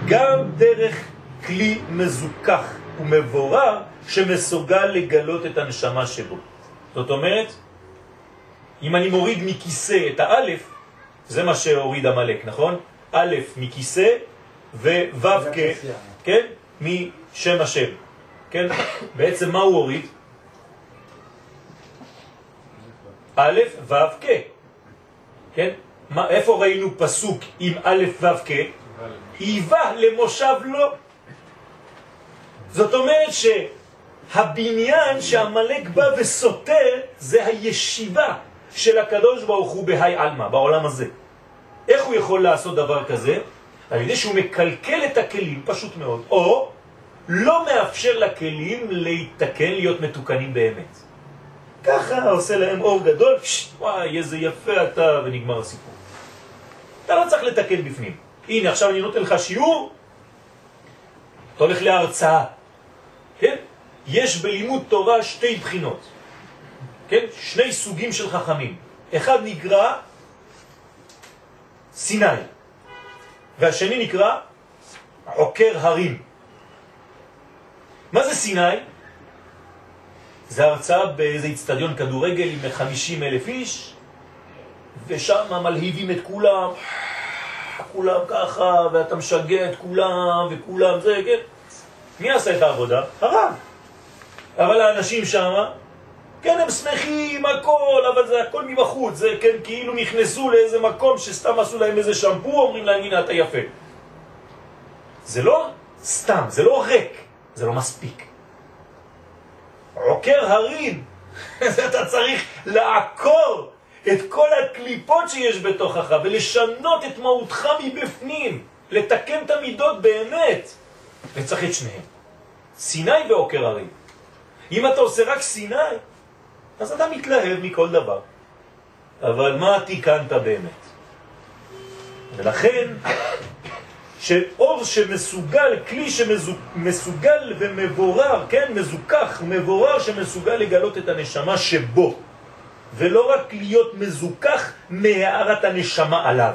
גם דרך כלי מזוכח ומבורר שמסוגל לגלות את הנשמה שבו. זאת אומרת, אם אני מוריד מכיסא את האלף, זה מה שהוריד המלאק, נכון? א' מכיסא וו' כ... כן? משם השם. כן? בעצם מה הוא הוריד? א' ו' כ. כן? מה, איפה ראינו פסוק עם א' ו' כ? היווה למושב לא. זאת אומרת שהבניין שהמלאק בא וסותר זה הישיבה של הקדוש ברוך הוא בהי עלמא, בעולם הזה. איך הוא יכול לעשות דבר כזה? על ידי שהוא מקלקל את הכלים, פשוט מאוד, או לא מאפשר לכלים להתקן, להיות מתוקנים באמת. ככה עושה להם אור גדול, פשט, וואי, איזה יפה אתה, ונגמר הסיפור. אתה לא צריך לתקן בפנים. הנה, עכשיו אני נותן לך שיעור, אתה הולך להרצאה, כן? יש בלימוד תורה שתי בחינות, כן? שני סוגים של חכמים. אחד נקרא סיני, והשני נקרא עוקר הרים. מה זה סיני? זה הרצאה באיזה אצטדיון כדורגל עם 50 אלף איש, ושם מלהיבים את כולם, כולם ככה, ואתה משגע את כולם, וכולם זה, כן? מי עשה את העבודה? הרב. אבל האנשים שם, כן, הם שמחים, הכל, אבל זה הכל מבחוץ, זה כן, כאילו נכנסו לאיזה מקום שסתם עשו להם איזה שמפו, אומרים להם, הנה, אתה יפה. זה לא סתם, זה לא ריק, זה לא מספיק. עוקר הרים, אתה צריך לעקור את כל הקליפות שיש בתוכך ולשנות את מהותך מבפנים, לתקן את המידות באמת. וצריך את שניהם. סיני ועוקר הרי. אם אתה עושה רק סיני, אז אתה מתלהב מכל דבר. אבל מה תיקנת באמת? ולכן, שאור שמסוגל, כלי שמסוגל ומבורר, כן, מזוכח, מבורר שמסוגל לגלות את הנשמה שבו, ולא רק להיות מזוכח מהערת הנשמה עליו.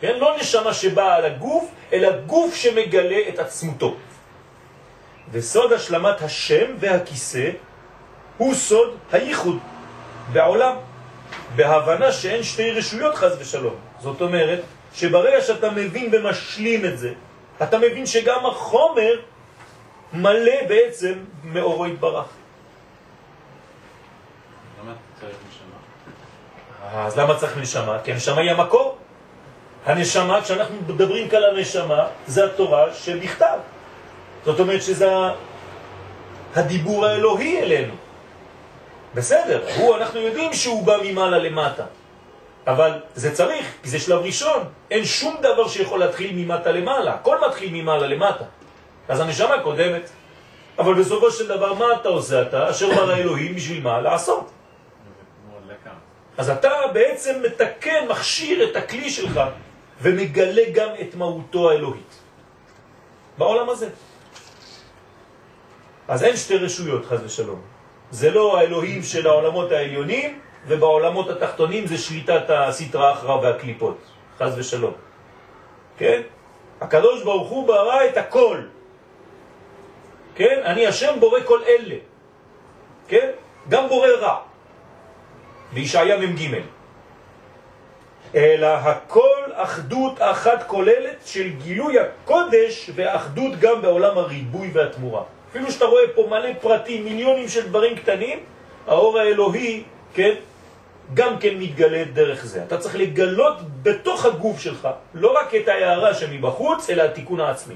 כן, לא נשמה שבאה על הגוף, אלא גוף שמגלה את עצמותו. וסוד השלמת השם והכיסא הוא סוד הייחוד בעולם, בהבנה שאין שתי רשויות חז ושלום. זאת אומרת, שברגע שאתה מבין ומשלים את זה, אתה מבין שגם החומר מלא בעצם מאורו יתברך. למה צריך נשמה? אז למה צריך נשמה? כי הנשמה היא המקור. הנשמה, כשאנחנו מדברים כאן על הנשמה, זה התורה שבכתב. זאת אומרת שזה הדיבור האלוהי אלינו. בסדר, הוא, אנחנו יודעים שהוא בא ממעלה למטה. אבל זה צריך, כי זה שלב ראשון. אין שום דבר שיכול להתחיל ממטה למעלה, הכל מתחיל ממעלה למטה. אז הנשמה קודמת. אבל בסופו של דבר, מה אתה עושה אתה? אשר ברא אלוהים בשביל מה? לעשות. אז אתה בעצם מתקן, מכשיר את הכלי שלך, ומגלה גם את מהותו האלוהית. בעולם הזה. אז אין שתי רשויות, חז ושלום. זה לא האלוהים של העולמות העליונים, ובעולמות התחתונים זה שליטת הסטרה אחרה והקליפות, חז ושלום. כן? הקדוש ברוך הוא ברא את הכל. כן? אני השם בורא כל אלה. כן? גם בורא רע. בישעיה מ"ג. אלא הכל אחדות אחת כוללת של גילוי הקודש ואחדות גם בעולם הריבוי והתמורה. אפילו שאתה רואה פה מלא פרטים, מיליונים של דברים קטנים, האור האלוהי, כן, גם כן מתגלה דרך זה. אתה צריך לגלות בתוך הגוף שלך, לא רק את ההערה שמבחוץ, אלא התיקון העצמי.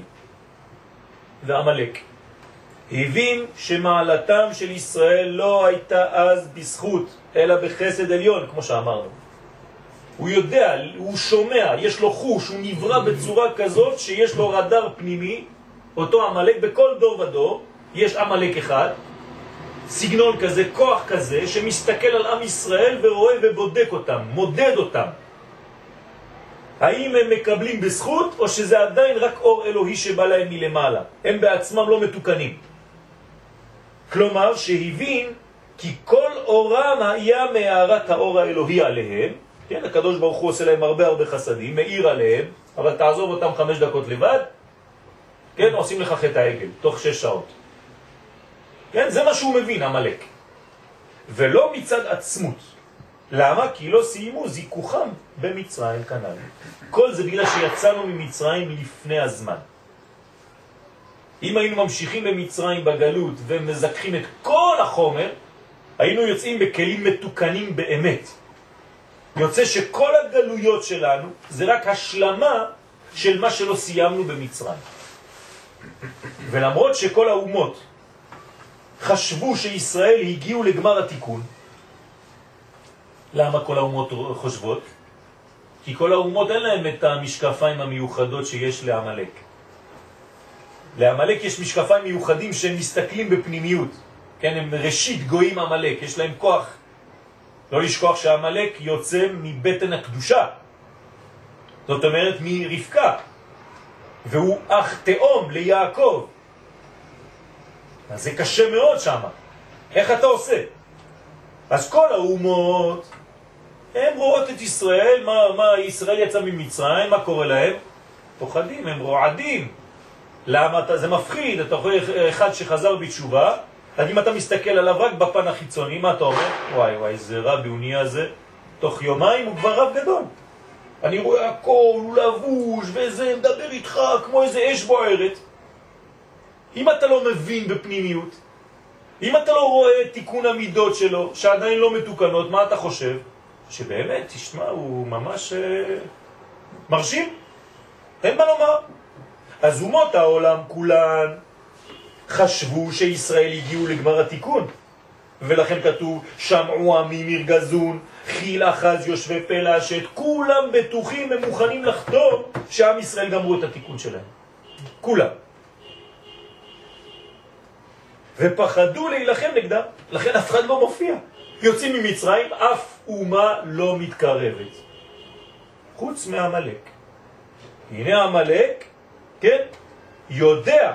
ועמלק. הבין שמעלתם של ישראל לא הייתה אז בזכות, אלא בחסד עליון, כמו שאמרנו. הוא יודע, הוא שומע, יש לו חוש, הוא נברא בצורה כזאת שיש לו רדאר פנימי, אותו עמלק, בכל דור ודור, יש עמלק אחד, סגנון כזה, כוח כזה, שמסתכל על עם ישראל ורואה ובודק אותם, מודד אותם. האם הם מקבלים בזכות, או שזה עדיין רק אור אלוהי שבא להם מלמעלה? הם בעצמם לא מתוקנים. כלומר, שהבין כי כל אורם היה מהערת האור האלוהי עליהם, כן, הקדוש ברוך הוא עושה להם הרבה הרבה חסדים, מאיר עליהם, אבל תעזוב אותם חמש דקות לבד, כן, עושים לך חטא העגל, תוך שש שעות. כן, זה מה שהוא מבין, המלאק. ולא מצד עצמות. למה? כי לא סיימו זיכוכם במצרים כנ"ל. כל זה בגלל שיצאנו ממצרים לפני הזמן. אם היינו ממשיכים במצרים בגלות ומזכחים את כל החומר, היינו יוצאים בכלים מתוקנים באמת. יוצא שכל הגלויות שלנו זה רק השלמה של מה שלא סיימנו במצרים. ולמרות שכל האומות חשבו שישראל הגיעו לגמר התיקון, למה כל האומות חושבות? כי כל האומות אין להם את המשקפיים המיוחדות שיש לעמלק. לעמלק יש משקפיים מיוחדים שהם מסתכלים בפנימיות. כן, הם ראשית גויים עמלק, יש להם כוח. לא לשכוח שהעמלק יוצא מבטן הקדושה. זאת אומרת מרבקה. והוא אח תאום ליעקב. אז זה קשה מאוד שם. איך אתה עושה? אז כל האומות, הם רואות את ישראל, מה, מה ישראל יצא ממצרים, מה קורה להם? פוחדים, הם רועדים. למה אתה, זה מפחיד, אתה רואה אחד שחזר בתשובה, אז אם אתה מסתכל עליו רק בפן החיצוני, מה אתה אומר? וואי וואי, זה רבי, הוא נהיה זה. תוך יומיים הוא כבר רב גדול. אני רואה הכל, הוא לבוש וזה, מדבר איתך כמו איזה אש בוערת. אם אתה לא מבין בפנימיות, אם אתה לא רואה תיקון המידות שלו, שעדיין לא מתוקנות, מה אתה חושב? שבאמת, תשמע, הוא ממש אה, מרשים. אין מה לומר. אז אומות העולם כולן חשבו שישראל הגיעו לגמר התיקון. ולכן כתוב, שמעו עמי מרגזון, חיל אחז יושבי פלא שאת כולם בטוחים ומוכנים לחתום שעם ישראל גמרו את התיקון שלהם. כולם. ופחדו להילחם נגדם, לכן אף אחד לא מופיע. יוצאים ממצרים, אף אומה לא מתקרבת. חוץ מהמלאק. הנה המלאק, כן, יודע,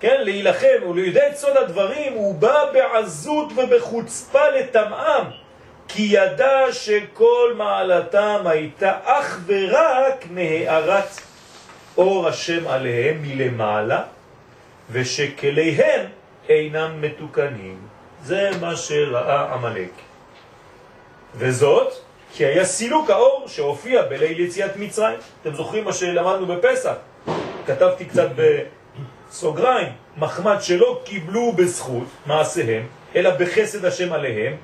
כן, להילחם, הוא יודע את סוד הדברים, הוא בא בעזות ובחוצפה לטמאם, כי ידע שכל מעלתם הייתה אך ורק מהארת אור השם עליהם מלמעלה, ושכליהם אינם מתוקנים. זה מה שראה עמלק. וזאת כי היה סילוק האור שהופיע בליל יציאת מצרים. אתם זוכרים מה שלמדנו בפסח? כתבתי קצת בסוגריים, מחמד שלא קיבלו בזכות מעשיהם, אלא בחסד השם עליהם.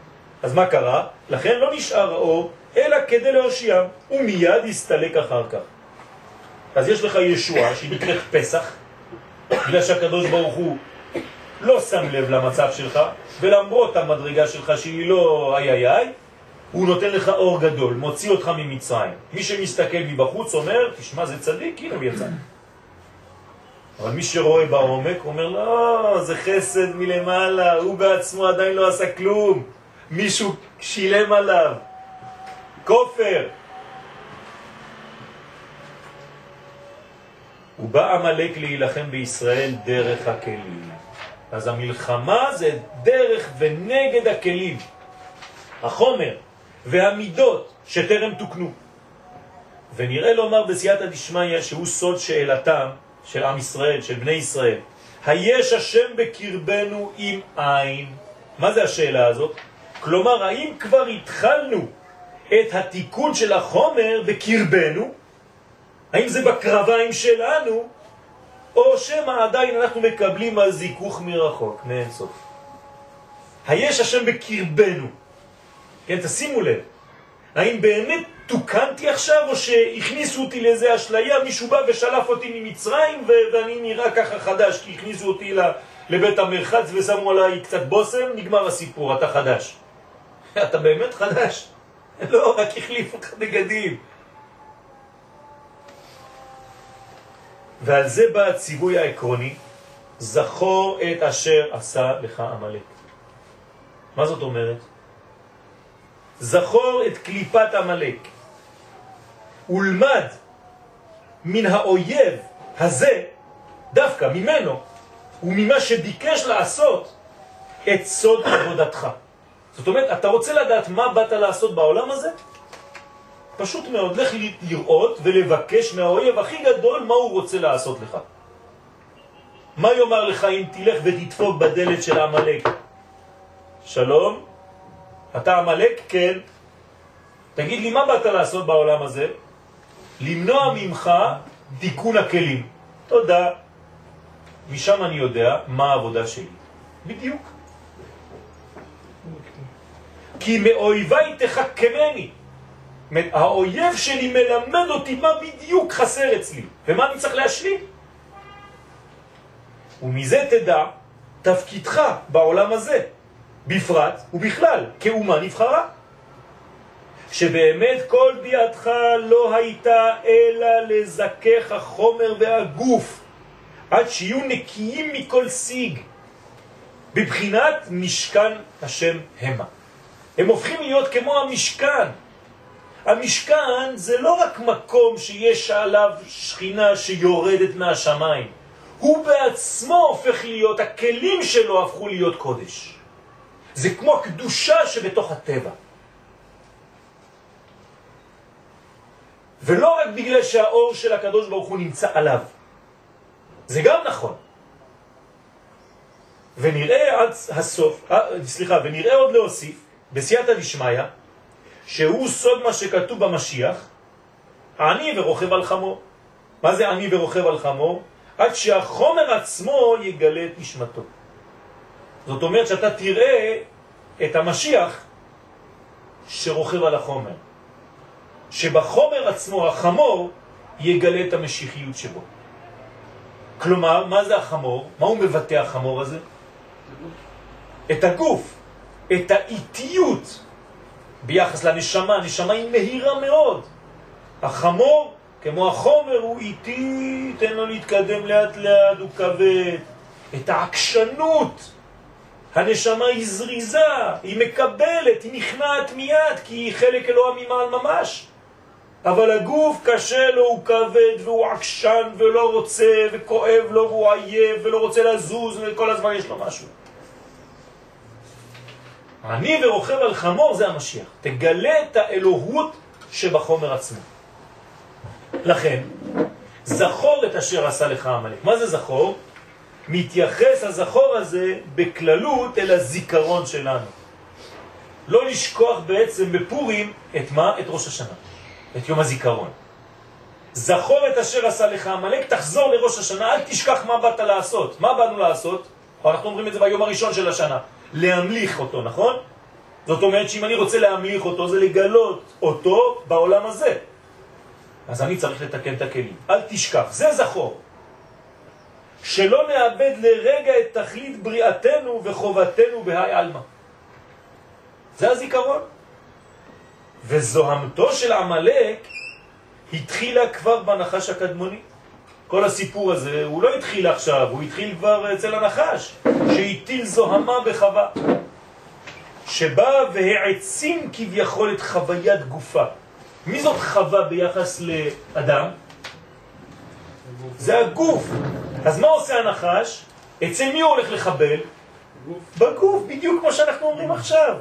אז מה קרה? לכן לא נשאר האור, אלא כדי להושיעם, ומיד יסתלק אחר כך. אז יש לך ישועה שהיא נקראת פסח, בגלל שהקדוש ברוך הוא לא שם לב למצב שלך, ולמרות המדרגה שלך שהיא לא איי איי איי, הוא נותן לך אור גדול, מוציא אותך ממצרים. מי שמסתכל מבחוץ אומר, תשמע זה צדיק, הנה הוא יצא. אבל מי שרואה בעומק אומר, לא, זה חסד מלמעלה, הוא בעצמו עדיין לא עשה כלום, מישהו שילם עליו, כופר. הוא בא עמלק להילחם בישראל דרך הכלים. אז המלחמה זה דרך ונגד הכלים, החומר והמידות שטרם תוקנו. ונראה לומר בסייעתא דשמיא שהוא סוד שאלתם של עם ישראל, של בני ישראל. היש השם בקרבנו עם עין? מה זה השאלה הזאת? כלומר, האם כבר התחלנו את התיקון של החומר בקרבנו? האם זה בקרביים שלנו? או שמא עדיין אנחנו מקבלים על זיכוך מרחוק, מאין סוף. היש השם בקרבנו. כן, תשימו לב. האם באמת תוקנתי עכשיו, או שהכניסו אותי לאיזה אשליה, מישהו בא ושלף אותי ממצרים, ואני נראה ככה חדש, כי הכניסו אותי לבית המרחץ ושמו עליי קצת בוסם, נגמר הסיפור, אתה חדש. אתה באמת חדש? לא, רק החליפו לך בגדים. ועל זה בא הציווי העקרוני, זכור את אשר עשה לך עמלק. מה זאת אומרת? זכור את קליפת עמלק, ולמד מן האויב הזה, דווקא ממנו, וממה שביקש לעשות, את סוד עבודתך. זאת אומרת, אתה רוצה לדעת מה באת לעשות בעולם הזה? פשוט מאוד, לך לראות ולבקש מהאויב הכי גדול מה הוא רוצה לעשות לך. מה יאמר לך אם תלך ותדפוק בדלת של המלאק? שלום, אתה המלאק? כן. תגיד לי, מה באת לעשות בעולם הזה? למנוע ממך תיקון הכלים. תודה. משם אני יודע מה העבודה שלי. בדיוק. כי מאויביי תחכמני. האויב שלי מלמד אותי מה בדיוק חסר אצלי, ומה אני צריך להשלים. ומזה תדע תפקידך בעולם הזה, בפרט ובכלל, כאומה נבחרה. שבאמת כל ביאתך לא הייתה אלא לזכך החומר והגוף, עד שיהיו נקיים מכל סיג, בבחינת משכן השם המה. הם הופכים להיות כמו המשכן, המשכן זה לא רק מקום שיש עליו שכינה שיורדת מהשמיים, הוא בעצמו הופך להיות, הכלים שלו הפכו להיות קודש. זה כמו הקדושה שבתוך הטבע. ולא רק בגלל שהאור של הקדוש ברוך הוא נמצא עליו. זה גם נכון. ונראה עד הסוף, אה, סליחה, ונראה עוד להוסיף, בסייעתא דשמיא, שהוא סוד מה שכתוב במשיח, עני ורוכב על חמור. מה זה עני ורוכב על חמור? עד שהחומר עצמו יגלה את נשמתו. זאת אומרת שאתה תראה את המשיח שרוכב על החומר. שבחומר עצמו, החמור, יגלה את המשיחיות שבו. כלומר, מה זה החמור? מה הוא מבטא החמור הזה? את הגוף. את האיטיות ביחס לנשמה, הנשמה היא מהירה מאוד. החמור, כמו החומר, הוא איטי, תן לו להתקדם לאט לאט, הוא כבד. את העקשנות, הנשמה היא זריזה, היא מקבלת, היא נכנעת מיד, כי היא חלק אלוה ממעל ממש. אבל הגוף קשה לו, הוא כבד והוא עקשן ולא רוצה וכואב לו והוא עייף ולא רוצה לזוז וכל הזמן יש לו משהו. אני ורוכב על חמור זה המשיח. תגלה את האלוהות שבחומר עצמו. לכן, זכור את אשר עשה לך המלך. מה זה זכור? מתייחס הזכור הזה בכללות אל הזיכרון שלנו. לא לשכוח בעצם בפורים את מה? את ראש השנה, את יום הזיכרון. זכור את אשר עשה לך המלך, תחזור לראש השנה, אל תשכח מה באת לעשות. מה באנו לעשות? אנחנו אומרים את זה ביום הראשון של השנה. להמליך אותו, נכון? זאת אומרת שאם אני רוצה להמליך אותו, זה לגלות אותו בעולם הזה. אז אני צריך לתקן את הכלים. אל תשכח, זה זכור. שלא נאבד לרגע את תכלית בריאתנו וחובתנו בהי אלמה. זה הזיכרון. וזוהמתו של עמלק התחילה כבר בנחש הקדמוני. כל הסיפור הזה, הוא לא התחיל עכשיו, הוא התחיל כבר אצל הנחש, שהטיל זוהמה בחווה, שבא והעצים כביכול את חוויית גופה. מי זאת חווה ביחס לאדם? זה הגוף. אז מה עושה הנחש? אצל מי הוא הולך לחבל? בגוף, בדיוק כמו שאנחנו אומרים עכשיו.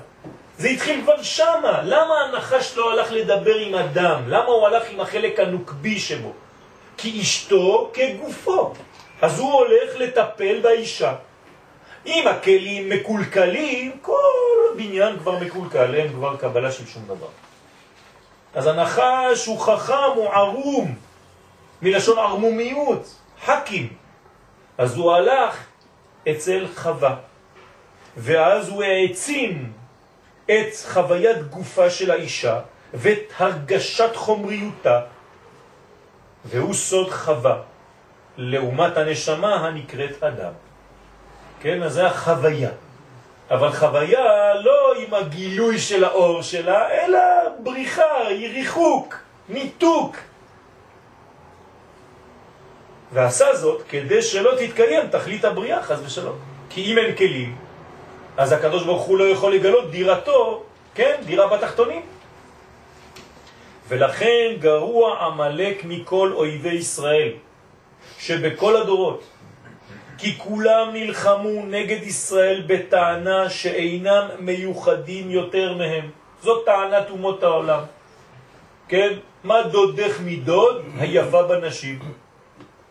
זה התחיל כבר שמה. למה הנחש לא הלך לדבר עם אדם? למה הוא הלך עם החלק הנוקבי שבו? כי אשתו כגופו. אז הוא הולך לטפל באישה. אם הכלים מקולקלים, כל הבניין כבר מקולקל, אין כבר קבלה של שום דבר. אז הנחש הוא חכם, הוא ערום, מלשון ערמומיות, חכים. אז הוא הלך אצל חווה, ואז הוא העצים את חוויית גופה של האישה ואת הרגשת חומריותה, והוא סוד חווה, לעומת הנשמה הנקראת אדם. כן, אז זה החוויה. אבל חוויה לא עם הגילוי של האור שלה, אלא בריחה, ריחוק, ניתוק. ועשה זאת כדי שלא תתקיים תכלית הבריאה, חז ושלום. כי אם אין כלים, אז הקדוש ברוך הוא לא יכול לגלות דירתו, כן, דירה בתחתונים. ולכן גרוע עמלק מכל אויבי ישראל, שבכל הדורות, כי כולם נלחמו נגד ישראל בטענה שאינם מיוחדים יותר מהם. זאת טענת אומות העולם. כן? מה דודך מדוד? היפה בנשים.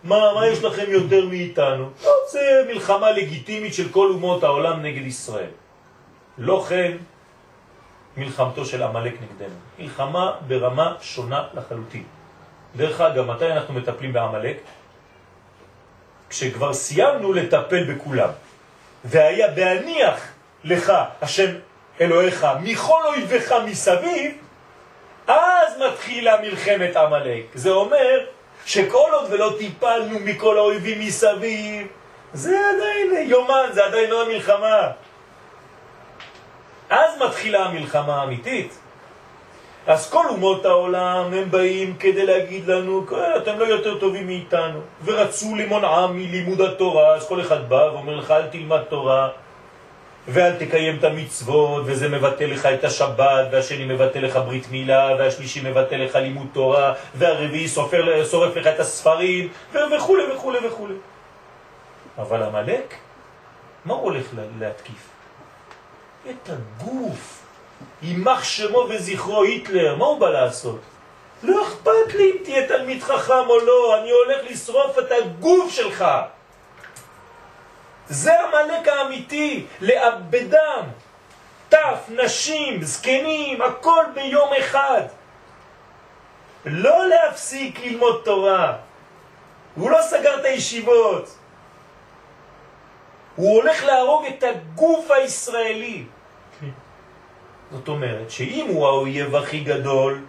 מה, מה יש לכם יותר מאיתנו? לא, זה מלחמה לגיטימית של כל אומות העולם נגד ישראל. לא כן מלחמתו של עמלק נגדנו. מלחמה ברמה שונה לחלוטין. דרך אגב, מתי אנחנו מטפלים בעמלק? כשכבר סיימנו לטפל בכולם. והיה בהניח לך, השם אלוהיך, מכל אויביך מסביב, אז מתחילה מלחמת עמלק. זה אומר שכל עוד ולא טיפלנו מכל האויבים מסביב, זה עדיין יומן, זה עדיין לא המלחמה. אז מתחילה המלחמה האמיתית. אז כל אומות העולם הם באים כדי להגיד לנו, אתם לא יותר טובים מאיתנו, ורצו למונעה מלימוד התורה, אז כל אחד בא ואומר לך, אל תלמד תורה, ואל תקיים את המצוות, וזה מבטא לך את השבת, והשני מבטא לך ברית מילה, והשלישי מבטא לך לימוד תורה, והרביעי שורף לך את הספרים, וכו' וכו' וכו'. אבל המלאק, מה הוא הולך להתקיף? את הגוף. יימח שמו וזכרו היטלר, מה הוא בא לעשות? לא אכפת לי אם תהיה תלמיד חכם או לא, אני הולך לשרוף את הגוף שלך. זה המלאק האמיתי, לאבדם, טף, נשים, זקנים, הכל ביום אחד. לא להפסיק ללמוד תורה. הוא לא סגר את הישיבות. הוא הולך להרוג את הגוף הישראלי. זאת אומרת שאם הוא האויב הכי גדול,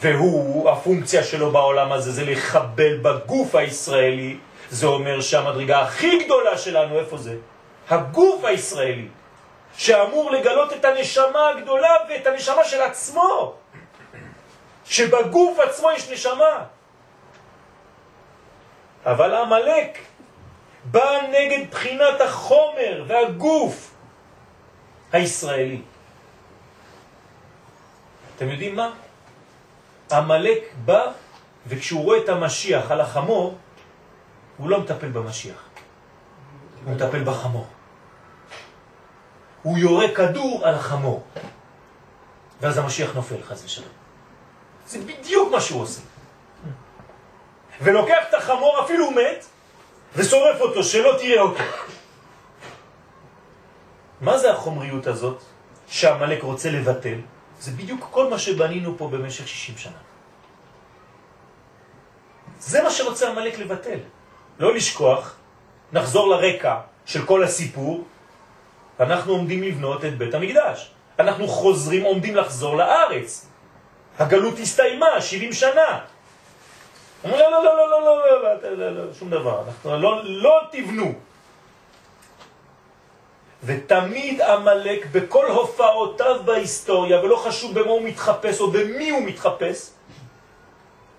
והוא, הפונקציה שלו בעולם הזה זה לחבל בגוף הישראלי, זה אומר שהמדרגה הכי גדולה שלנו, איפה זה? הגוף הישראלי. שאמור לגלות את הנשמה הגדולה ואת הנשמה של עצמו, שבגוף עצמו יש נשמה. אבל המלאק בא נגד בחינת החומר והגוף הישראלי. אתם יודעים מה? המלאק בא, וכשהוא רואה את המשיח על החמור, הוא לא מטפל במשיח, הוא מטפל בחמור. הוא יורה כדור על החמור, ואז המשיח נופל חס ושלום. זה בדיוק מה שהוא עושה. ולוקח את החמור, אפילו מת, ושורף אותו, שלא תראה אותו. מה זה החומריות הזאת שהמלאק רוצה לבטל? זה בדיוק כל מה שבנינו פה במשך 60 שנה. זה מה שרוצה המלאק לבטל. לא לשכוח, נחזור לרקע של כל הסיפור, אנחנו עומדים לבנות את בית המקדש. אנחנו חוזרים, עומדים לחזור לארץ. הגלות הסתיימה, 70 שנה. אומרים, לא, לא, לא, לא, לא, לא, לא, לא, לא, שום דבר, אנחנו לא, לא תבנו. ותמיד המלאק בכל הופעותיו בהיסטוריה, ולא חשוב במה הוא מתחפש או במי הוא מתחפש,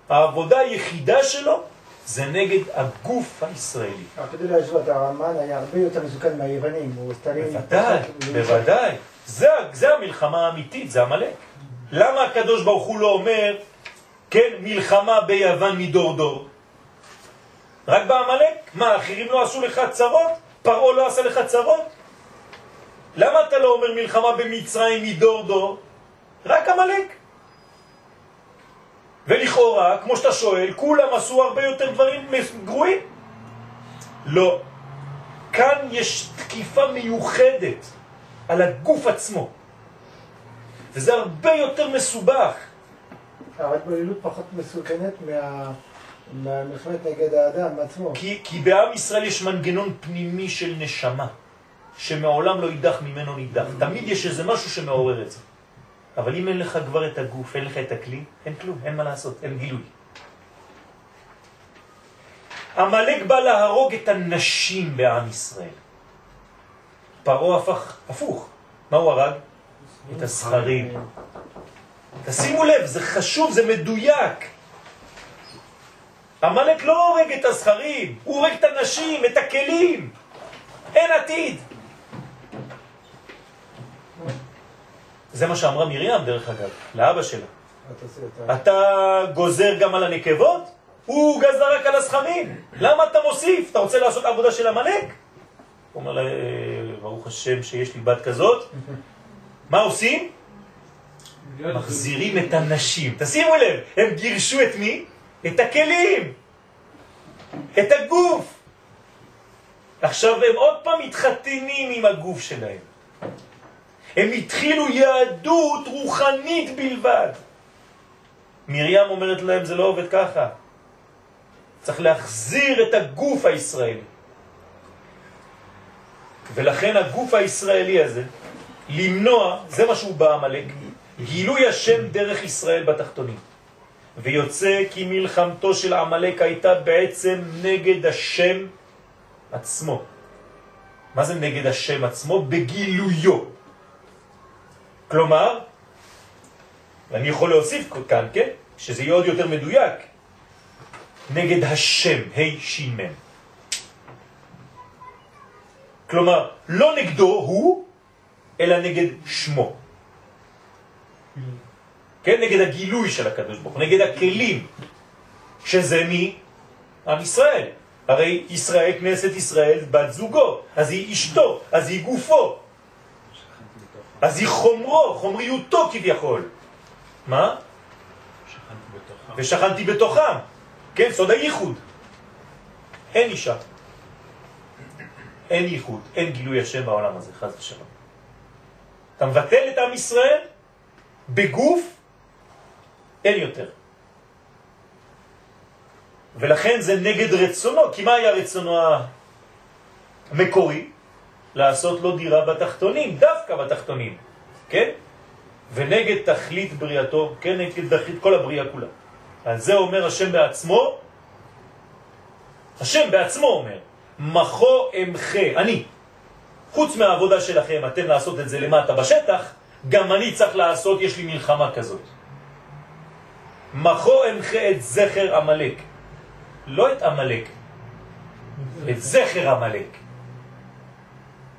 העבודה היחידה שלו זה נגד הגוף הישראלי. כדי להשוות, הרמב"ן היה הרבה יותר מסוכן מהיוונים, הוא סטלין... בוודאי, בוודאי. זה, זה המלחמה האמיתית, זה המלאק. למה הקדוש ברוך הוא לא אומר, כן, מלחמה ביוון מדור דור? רק בעמלק? מה, אחרים לא עשו לך צרות? פרעה לא עשה לך צרות? למה אתה לא אומר מלחמה במצרים מדור דור? רק עמלק. ולכאורה, כמו שאתה שואל, כולם עשו הרבה יותר דברים גרועים? לא. כאן יש תקיפה מיוחדת על הגוף עצמו. וזה הרבה יותר מסובך. ההתבוללות פחות מסוכנת מה... מהמלחמת נגד האדם עצמו. כי, כי בעם ישראל יש מנגנון פנימי של נשמה, שמעולם לא יידח ממנו נידח. תמיד יש איזה משהו שמעורר את זה. אבל אם אין לך כבר את הגוף, אין לך את הכלי, אין כלום, אין מה לעשות, אין גילוי. המלאק בא להרוג את הנשים בעם ישראל. פרעה הפך הפוך. מה הוא הרג? את הסחרים. תשימו לב, זה חשוב, זה מדויק. המלאק לא הורג את הסחרים, הוא הורג את הנשים, את הכלים. אין עתיד. זה מה שאמרה מרים, דרך אגב, לאבא שלה. אתה גוזר גם על הנקבות? הוא גזר רק על הסכמים. למה אתה מוסיף? אתה רוצה לעשות עבודה של המלאק? הוא אומר לה, אה, ברוך השם שיש לי בת כזאת. מה עושים? מחזירים את הנשים. תשימו לב, הם גירשו את מי? את הכלים, את הגוף. עכשיו הם עוד פעם מתחתנים עם הגוף שלהם. הם התחילו יהדות רוחנית בלבד. מרים אומרת להם, זה לא עובד ככה. צריך להחזיר את הגוף הישראלי. ולכן הגוף הישראלי הזה, למנוע, זה מה שהוא בעמלק, גילוי השם דרך ישראל בתחתונים. ויוצא כי מלחמתו של עמלק הייתה בעצם נגד השם עצמו. מה זה נגד השם עצמו? בגילויו. כלומר, ואני יכול להוסיף כאן, כן? שזה יהיה עוד יותר מדויק. נגד השם, ה' שימם. כלומר, לא נגדו הוא, אלא נגד שמו. כן? נגד הגילוי של הקדוש ברוך נגד הכלים, שזה מי? עם ישראל. הרי ישראל, כנסת ישראל, בת זוגו, אז היא אשתו, אז היא גופו, אז היא חומרו, חומריותו כביכול. מה? ושכנתי בתוכם. כן, סוד הייחוד. אין אישה. אין ייחוד, אין גילוי השם בעולם הזה, חז ושלום. אתה מבטל את עם ישראל בגוף, אין יותר. ולכן זה נגד רצונו, כי מה היה רצונו המקורי? לעשות לו דירה בתחתונים, דווקא בתחתונים, כן? ונגד תכלית בריאתו, כן? נגד תכלית כל הבריאה כולה. על זה אומר השם בעצמו, השם בעצמו אומר, מחו אמחה, אני, חוץ מהעבודה שלכם, אתם לעשות את זה למטה בשטח, גם אני צריך לעשות, יש לי מלחמה כזאת. מחו אמחה את זכר עמלק. לא את עמלק, את זכר עמלק.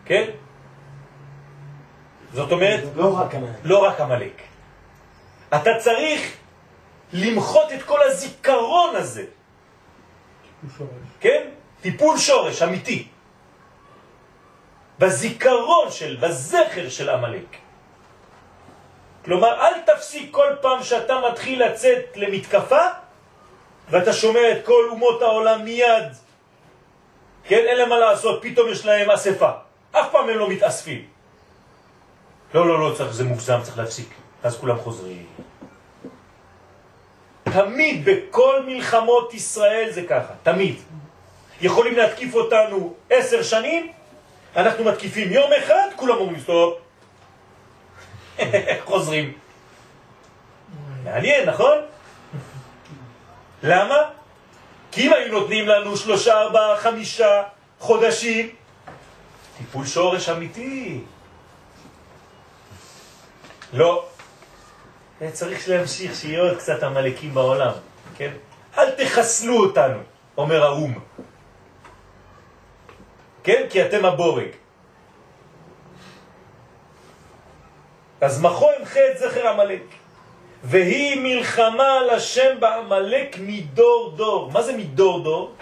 כן? זאת אומרת, לא רק המלך. לא רק עמלק. אתה צריך למחות את כל הזיכרון הזה, כן? טיפול שורש אמיתי. בזיכרון של, בזכר של עמלק. כלומר, אל תפסיק כל פעם שאתה מתחיל לצאת למתקפה, ואתה שומע את כל אומות העולם מיד, כן, אין להם מה לעשות, פתאום יש להם אספה. אף פעם הם לא מתאספים. לא, לא, לא, צריך, זה מוגזם, צריך להפסיק. אז כולם חוזרים. תמיד בכל מלחמות ישראל זה ככה, תמיד. יכולים להתקיף אותנו עשר שנים, אנחנו מתקיפים יום אחד, כולם אומרים סטופ. חוזרים. מעניין, נכון? למה? כי אם היו נותנים לנו שלושה, ארבעה, חמישה חודשים, טיפול שורש אמיתי. לא. צריך להמשיך שיהיה עוד קצת עמלקים בעולם, כן? אל תחסלו אותנו, אומר האו"ם. כן? כי אתם הבורג. אז מחו ימחה את זכר עמלק. והיא מלחמה על השם בעמלק מדור דור. מה זה מדור דור?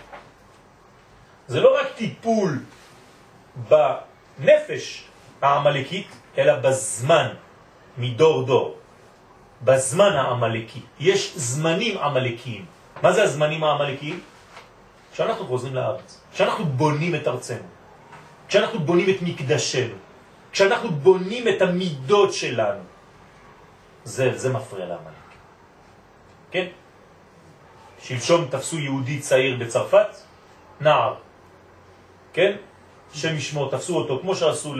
זה לא רק טיפול בנפש העמלקית, אלא בזמן, מדור דור. בזמן העמלקי. יש זמנים עמלקיים. מה זה הזמנים העמלקיים? כשאנחנו חוזרים לארץ, כשאנחנו בונים את ארצנו, כשאנחנו בונים את מקדשנו, כשאנחנו בונים את המידות שלנו, זה, זה מפריע לעמלק. כן? שלשום תפסו יהודי צעיר בצרפת, נער, כן? שם ישמו, תפסו אותו כמו שעשו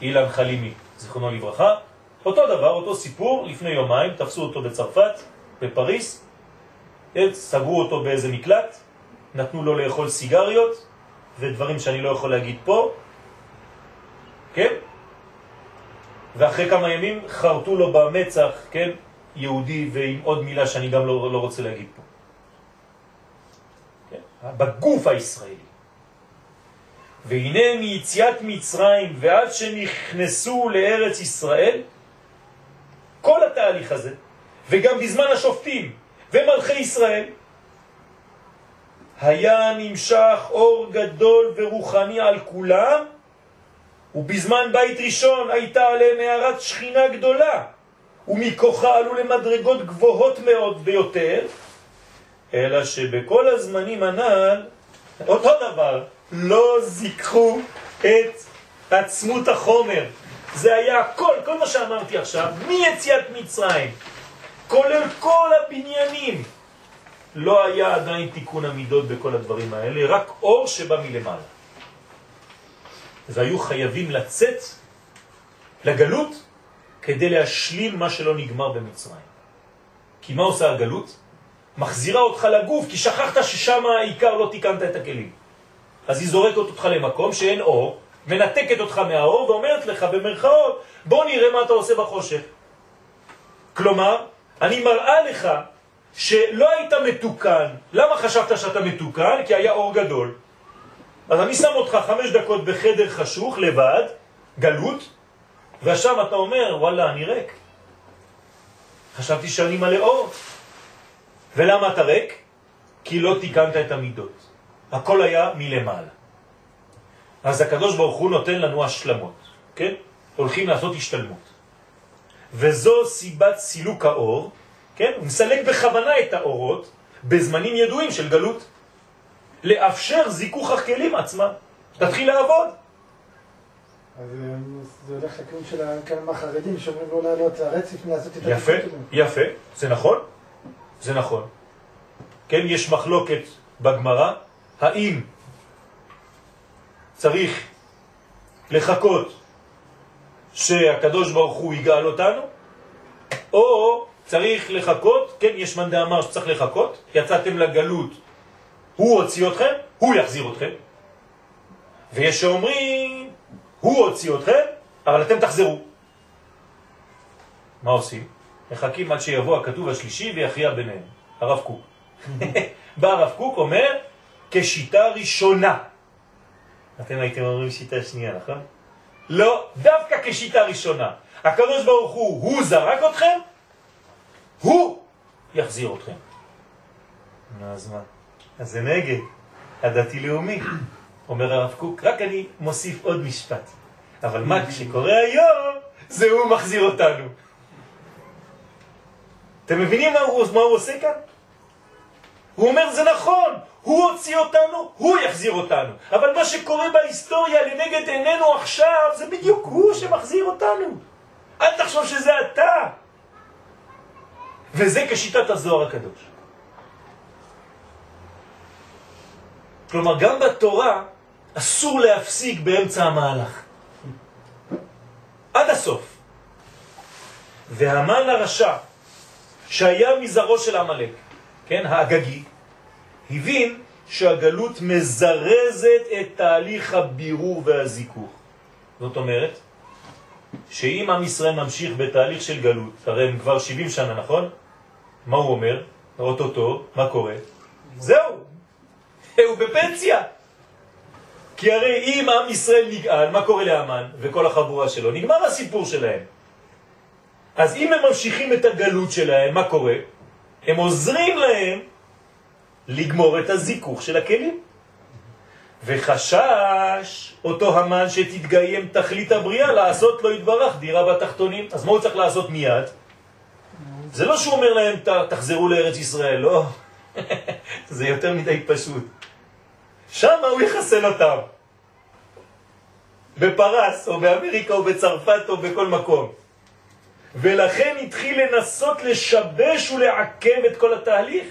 לאילן חלימי, זיכרונו לברכה, אותו דבר, אותו סיפור, לפני יומיים תפסו אותו בצרפת, בפריס? סגרו אותו באיזה מקלט, נתנו לו לאכול סיגריות ודברים שאני לא יכול להגיד פה, כן? ואחרי כמה ימים חרטו לו במצח, כן? יהודי ועם עוד מילה שאני גם לא, לא רוצה להגיד פה. כן? בגוף הישראלי. והנה מיציאת מצרים ועד שנכנסו לארץ ישראל, כל התהליך הזה, וגם בזמן השופטים ומלכי ישראל, היה נמשך אור גדול ורוחני על כולם, ובזמן בית ראשון הייתה עליהם הערת שכינה גדולה, ומכוחה עלו למדרגות גבוהות מאוד ביותר, אלא שבכל הזמנים הנ"ל, אותו דבר, לא זיככו את עצמות החומר. זה היה הכל, כל מה שאמרתי עכשיו, מיציאת מצרים, כולל כל הבניינים. לא היה עדיין תיקון המידות בכל הדברים האלה, רק אור שבא מלמעלה. והיו חייבים לצאת לגלות כדי להשלים מה שלא נגמר במצרים. כי מה עושה הגלות? מחזירה אותך לגוף, כי שכחת ששם העיקר לא תיקנת את הכלים. אז היא זורקת אותך למקום שאין אור, מנתקת אותך מהאור ואומרת לך במרכאות, בוא נראה מה אתה עושה בחושך. כלומר, אני מראה לך שלא היית מתוקן. למה חשבת שאתה מתוקן? כי היה אור גדול. אז אני שם אותך חמש דקות בחדר חשוך, לבד, גלות, ושם אתה אומר, וואלה, אני ריק. חשבתי שאני מלא אור. ולמה אתה ריק? כי לא תיקנת את המידות. הכל היה מלמעלה. אז הקדוש ברוך הוא נותן לנו השלמות, כן? הולכים לעשות השתלמות. וזו סיבת סילוק האור, כן? הוא מסלק בכוונה את האורות בזמנים ידועים של גלות. לאפשר זיכוך הכלים עצמם. תתחיל לעבוד. אז אה, זה הולך לכיוון של כמה חרדים שאומרים לא לעלות לרצף מלעשות את יפה. יפה, זה נכון, זה נכון. כן, יש מחלוקת בגמרא, האם צריך לחכות שהקדוש ברוך הוא יגאל אותנו, או צריך לחכות, כן, יש מנדה אמר שצריך לחכות, יצאתם לגלות, הוא הוציא אתכם, הוא יחזיר אתכם. ויש שאומרים, הוא הוציא אתכם, אבל אתם תחזרו. מה עושים? מחכים עד שיבוא הכתוב השלישי ויכריע ביניהם, הרב קוק. בא הרב קוק אומר, כשיטה ראשונה. אתם הייתם אומרים שיטה שנייה, נכון? לא, דווקא כשיטה ראשונה. הקדוש ברוך הוא, הוא זרק אתכם, הוא יחזיר אתכם. נו, אז מה? אז זה נגד הדתי-לאומי, אומר הרב קוק. רק אני מוסיף עוד משפט. אבל מה שקורה היום, זה הוא מחזיר אותנו. אתם מבינים מה הוא, מה הוא עושה כאן? הוא אומר, זה נכון, הוא הוציא אותנו, הוא יחזיר אותנו. אבל מה שקורה בהיסטוריה לנגד עינינו עכשיו, זה בדיוק הוא שמחזיר אותנו. אל תחשוב שזה אתה. וזה כשיטת הזוהר הקדוש. כלומר, גם בתורה אסור להפסיק באמצע המהלך. עד הסוף. והמן הרשע, שהיה מזרעו של עמלק, כן, האגגי, הבין שהגלות מזרזת את תהליך הבירור והזיכוך. זאת אומרת, שאם עם ישראל ממשיך בתהליך של גלות, הרי הם כבר 70 שנה, נכון? מה הוא אומר? אוטוטו, מה קורה? זהו, הוא בפנסיה. כי הרי אם עם ישראל נגאל, מה קורה לאמן וכל החבורה שלו? נגמר הסיפור שלהם. אז אם הם ממשיכים את הגלות שלהם, מה קורה? הם עוזרים להם לגמור את הזיכוך של הכלים. וחשש אותו המן שתתגיים תכלית הבריאה לעשות לו יתברך דירה בתחתונים. אז מה הוא צריך לעשות מיד? זה לא שהוא אומר להם תחזרו לארץ ישראל, לא. זה יותר מדי פשוט. שם הוא יחסן אותם. בפרס, או באמריקה, או בצרפת, או בכל מקום. ולכן התחיל לנסות לשבש ולעכב את כל התהליך,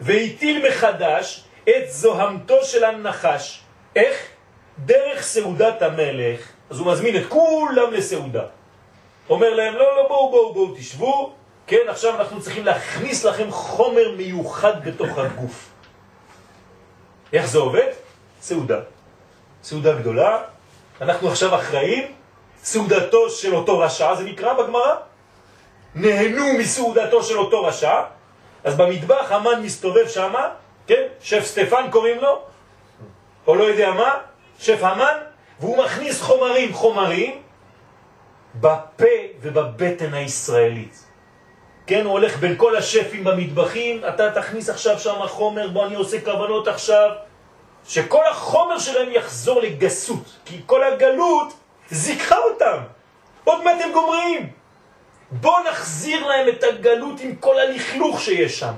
והטיל מחדש את זוהמתו של הנחש. איך? דרך סעודת המלך. אז הוא מזמין את כולם לסעודה. אומר להם, לא, לא, בואו, בואו, בואו, תשבו. כן, עכשיו אנחנו צריכים להכניס לכם חומר מיוחד בתוך הגוף. איך זה עובד? סעודה. סעודה גדולה. אנחנו עכשיו אחראים. סעודתו של אותו רשע, זה נקרא בגמרא. נהנו מסעודתו של אותו רשע. אז במטבח המן מסתובב שם, כן? שף סטפן קוראים לו, או לא יודע מה, שף המן, והוא מכניס חומרים חומרים בפה ובבטן הישראלית. כן, הוא הולך בין כל השפים במטבחים, אתה תכניס עכשיו שם חומר, בוא אני עושה כוונות עכשיו, שכל החומר שלהם יחזור לגסות, כי כל הגלות זיקחה אותם. עוד מעט הם גומרים. בוא נחזיר להם את הגלות עם כל הלכלוך שיש שם.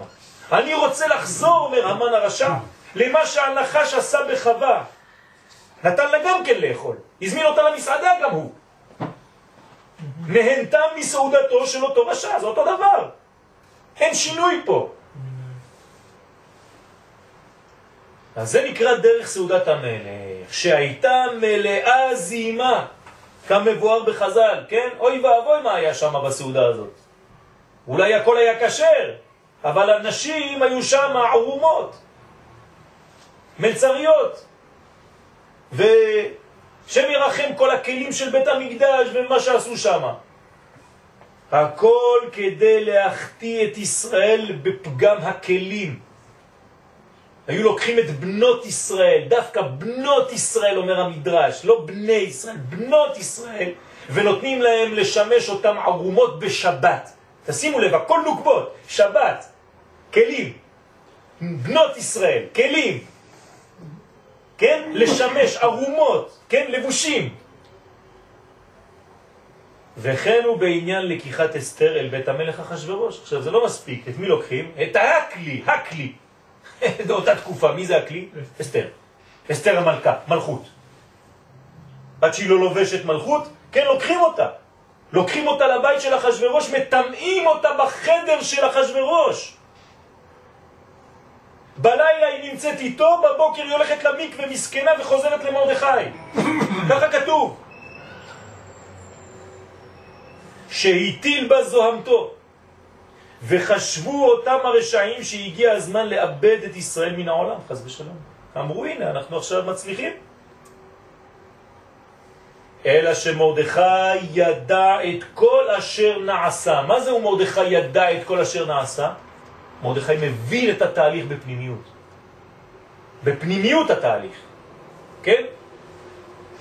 אני רוצה לחזור, אומר המן הרשע, למה שהנחש עשה בחווה. נתן לה גם כן לאכול. הזמין אותה למסעדה גם הוא. נהנתה מסעודתו של אותו רשע, זה אותו דבר. אין שינוי פה. אז זה נקרא דרך סעודת המלך, שהייתה מלאה זימה, כמבואר בחז"ל, כן? אוי ואבוי מה היה שם בסעודה הזאת. אולי הכל היה כשר, אבל הנשים היו שם ערומות, מלצריות, ושם ירחם כל הכלים של בית המקדש ומה שעשו שם. הכל כדי להחטיא את ישראל בפגם הכלים. היו לוקחים את בנות ישראל, דווקא בנות ישראל אומר המדרש, לא בני ישראל, בנות ישראל, ונותנים להם לשמש אותם ערומות בשבת. תשימו לב, הכל נוקבות, שבת, כלים, בנות ישראל, כלים, כן? לשמש ערומות, כן? לבושים. וכן הוא בעניין לקיחת אסתר אל בית המלך אחשורוש. עכשיו זה לא מספיק, את מי לוקחים? את הכלי, הכלי. באותה תקופה, מי זה הכלי? אסתר. אסתר המלכה, מלכות. עד שהיא לא לובשת מלכות, כן, לוקחים אותה. לוקחים אותה לבית של אחשורוש, מטמאים אותה בחדר של אחשורוש. בלילה היא נמצאת איתו, בבוקר היא הולכת למקווה מסכנה וחוזרת למרדכי. ככה כתוב. שהטיל בה זוהמתו. וחשבו אותם הרשעים שהגיע הזמן לאבד את ישראל מן העולם, חס ושלום. אמרו, הנה, אנחנו עכשיו מצליחים. אלא שמרדכי ידע את כל אשר נעשה. מה זהו מרדכי ידע את כל אשר נעשה? מרדכי מבין את התהליך בפנימיות. בפנימיות התהליך, כן?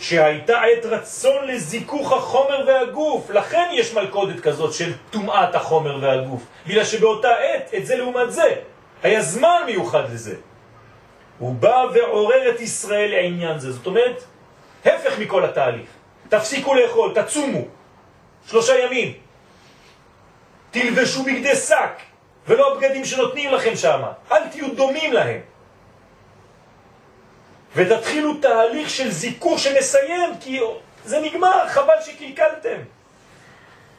שהייתה עת רצון לזיכוך החומר והגוף, לכן יש מלכודת כזאת של טומאת החומר והגוף, בגלל שבאותה עת, את זה לעומת זה, היה זמן מיוחד לזה. הוא בא ועורר את ישראל לעניין זה, זאת אומרת, הפך מכל התהליך. תפסיקו לאכול, תצומו, שלושה ימים. תלבשו בגדי שק, ולא בגדים שנותנים לכם שם. אל תהיו דומים להם. ותתחילו תהליך של זיכוך שנסיים, כי זה נגמר, חבל שקלקלתם.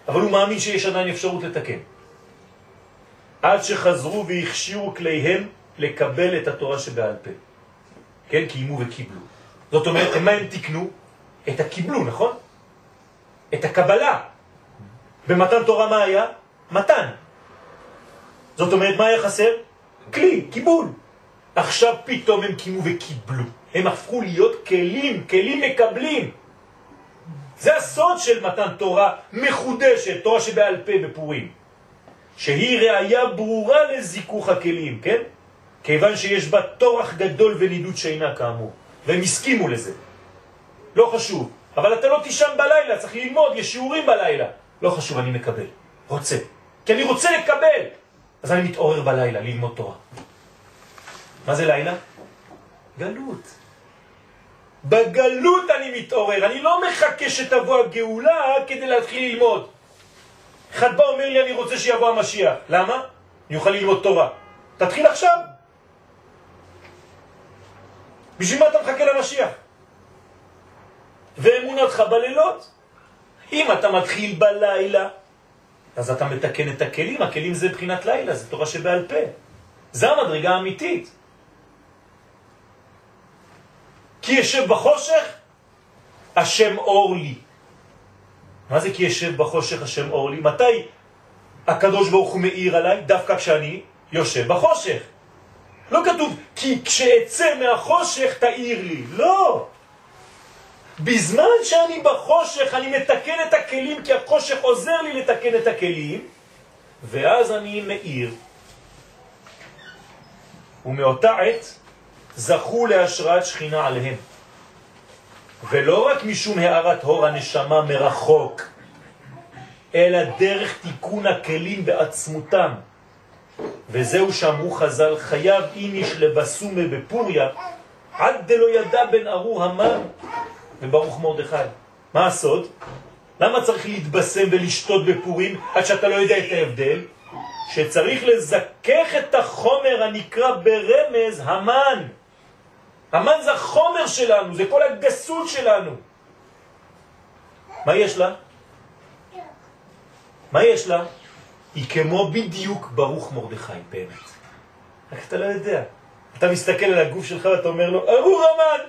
אבל הוא מאמין שיש עדיין אפשרות לתקן. עד שחזרו והכשירו כליהם לקבל את התורה שבעל פה. כן, קיימו וקיבלו. זאת אומרת, מה הם תקנו? את הקיבלו, נכון? את הקבלה. במתן תורה מה היה? מתן. זאת אומרת, מה היה חסר? כלי, קיבול. עכשיו פתאום הם קימו וקיבלו. הם הפכו להיות כלים, כלים מקבלים. זה הסוד של מתן תורה מחודשת, תורה שבעל פה בפורים, שהיא ראיה ברורה לזיכוך הכלים, כן? כיוון שיש בה תורח גדול ונידות שינה כאמור, והם הסכימו לזה. לא חשוב, אבל אתה לא תישן בלילה, צריך ללמוד, יש שיעורים בלילה. לא חשוב, אני מקבל, רוצה. כי אני רוצה לקבל. אז אני מתעורר בלילה ללמוד תורה. מה זה לילה? גלות. בגלות אני מתעורר, אני לא מחכה שתבוא הגאולה כדי להתחיל ללמוד. אחד בא אומר לי, אני רוצה שיבוא המשיח. למה? אני אוכל ללמוד תורה. תתחיל עכשיו. בשביל מה אתה מחכה למשיח? ואמונתך בלילות. אם אתה מתחיל בלילה, אז אתה מתקן את הכלים, הכלים זה בחינת לילה, זה תורה שבעל פה. זה המדרגה האמיתית. כי ישב בחושך, השם אור לי. מה זה כי ישב בחושך השם אור לי? מתי הקדוש ברוך הוא מאיר עליי? דווקא כשאני יושב בחושך. לא כתוב כי כשאצא מהחושך תאיר לי. לא. בזמן שאני בחושך אני מתקן את הכלים כי החושך עוזר לי לתקן את הכלים ואז אני מאיר. ומאותה עת זכו להשראת שכינה עליהם. ולא רק משום הערת הור הנשמה מרחוק, אלא דרך תיקון הכלים בעצמותם. וזהו שאמרו חז"ל, חייב איניש לבסומה בפוריה, עד דלא ידע בן ארור המן וברוך מרדכי. מה הסוד? למה צריך להתבשם ולשתות בפורים עד שאתה לא יודע את ההבדל? שצריך לזכך את החומר הנקרא ברמז המן. המן זה החומר שלנו, זה כל הגסות שלנו. מה יש לה? מה יש לה? היא כמו בדיוק ברוך מרדכי, באמת. רק אתה לא יודע. אתה מסתכל על הגוף שלך ואתה אומר לו, ארור המן!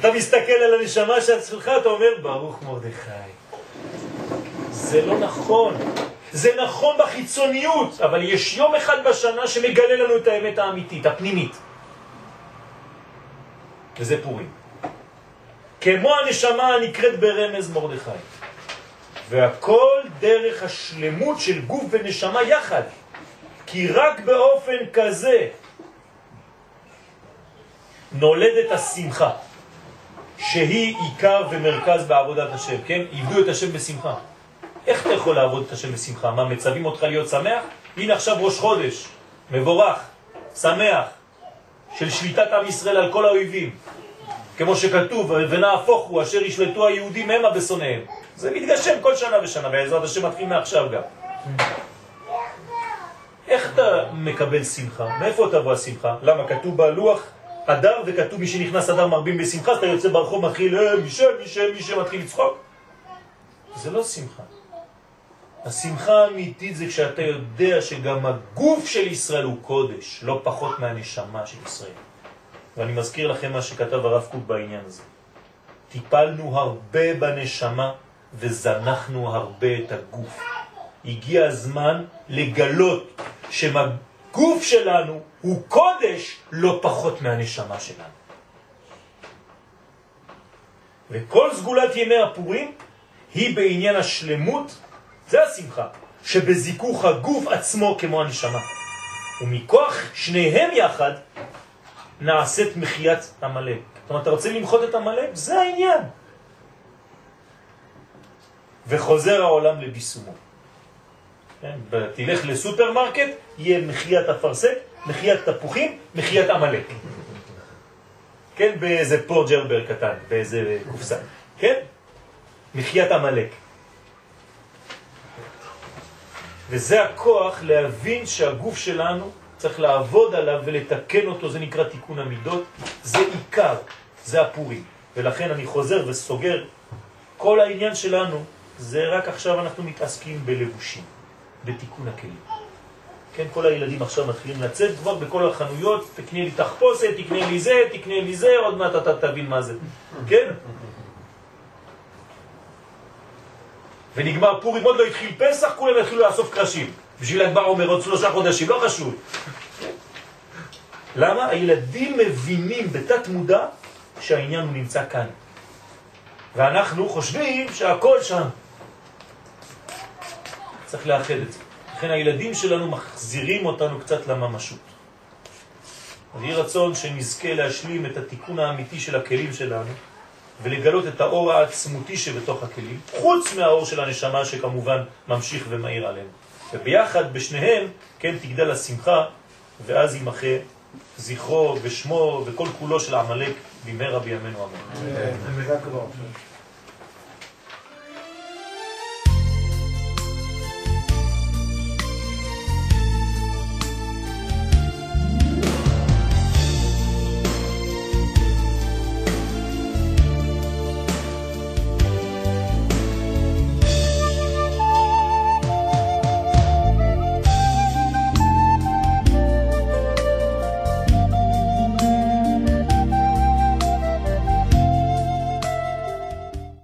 אתה מסתכל על הנשמה שלך, אתה אומר, ברוך מרדכי. זה לא נכון. זה נכון בחיצוניות, אבל יש יום אחד בשנה שמגלה לנו את האמת האמיתית, הפנימית. וזה פורים. כמו הנשמה הנקראת ברמז מרדכי. והכל דרך השלמות של גוף ונשמה יחד. כי רק באופן כזה נולדת השמחה, שהיא עיקר ומרכז בעבודת השם, כן? עבדו את השם בשמחה. איך אתה יכול לעבוד את השם בשמחה? מה, מצווים אותך להיות שמח? הנה עכשיו ראש חודש, מבורך, שמח, של שליטת עם ישראל על כל האויבים. כמו שכתוב, ונהפוך הוא אשר ישלטו היהודים המה בשונאיהם. זה מתגשם כל שנה ושנה, בעזרת השם מתחיל מעכשיו גם. איך אתה מקבל שמחה? מאיפה תבוא השמחה? למה? כתוב בלוח אדר וכתוב מי שנכנס אדר מרבים בשמחה, אז אתה יוצא ברחוב מתחיל, אה, מי שם, מי שם, מי שם, מתחיל לצחוק. זה לא שמחה. השמחה האמיתית זה כשאתה יודע שגם הגוף של ישראל הוא קודש, לא פחות מהנשמה של ישראל. ואני מזכיר לכם מה שכתב הרב קוק בעניין הזה. טיפלנו הרבה בנשמה וזנחנו הרבה את הגוף. הגיע הזמן לגלות שהגוף שלנו הוא קודש לא פחות מהנשמה שלנו. וכל סגולת ימי הפורים היא בעניין השלמות, זה השמחה, שבזיכוך הגוף עצמו כמו הנשמה. ומכוח שניהם יחד נעשית מחיית המלאק. זאת אומרת, אתה רוצה למחות את המלאק? זה העניין. וחוזר העולם לביסומו. כן? תלך לסופרמרקט, יהיה מחיית אפרסק, מחיית תפוחים, מחיית עמלק. כן? באיזה פורג'רבר קטן, באיזה קופסה. כן? מחיית עמלק. וזה הכוח להבין שהגוף שלנו צריך לעבוד עליו ולתקן אותו, זה נקרא תיקון המידות, זה עיקר, זה הפורים. ולכן אני חוזר וסוגר, כל העניין שלנו זה רק עכשיו אנחנו מתעסקים בלבושים, בתיקון הכלים. כן, כל הילדים עכשיו מתחילים לצאת כבר בכל החנויות, תקנה לי תחפושת, תקנה לי זה, תקנה לי זה, עוד מעט אתה תבין מה זה, כן? ונגמר פורים, עוד לא התחיל פסח, כולם יתחילו לאסוף קרשים. בשביל הגבר אומר עוד שלושה חודשים, לא חשוב. למה? הילדים מבינים בתת מודע שהעניין הוא נמצא כאן. ואנחנו חושבים שהכל שם. צריך לאחד את זה. לכן הילדים שלנו מחזירים אותנו קצת לממשות. אז יהי רצון שנזכה להשלים את התיקון האמיתי של הכלים שלנו ולגלות את האור העצמותי שבתוך הכלים, חוץ מהאור של הנשמה שכמובן ממשיך ומאיר עלינו. וביחד, בשניהם, כן, תגדל השמחה, ואז יימחה זכרו ושמו וכל כולו של עמלק במהרה בימינו אמן.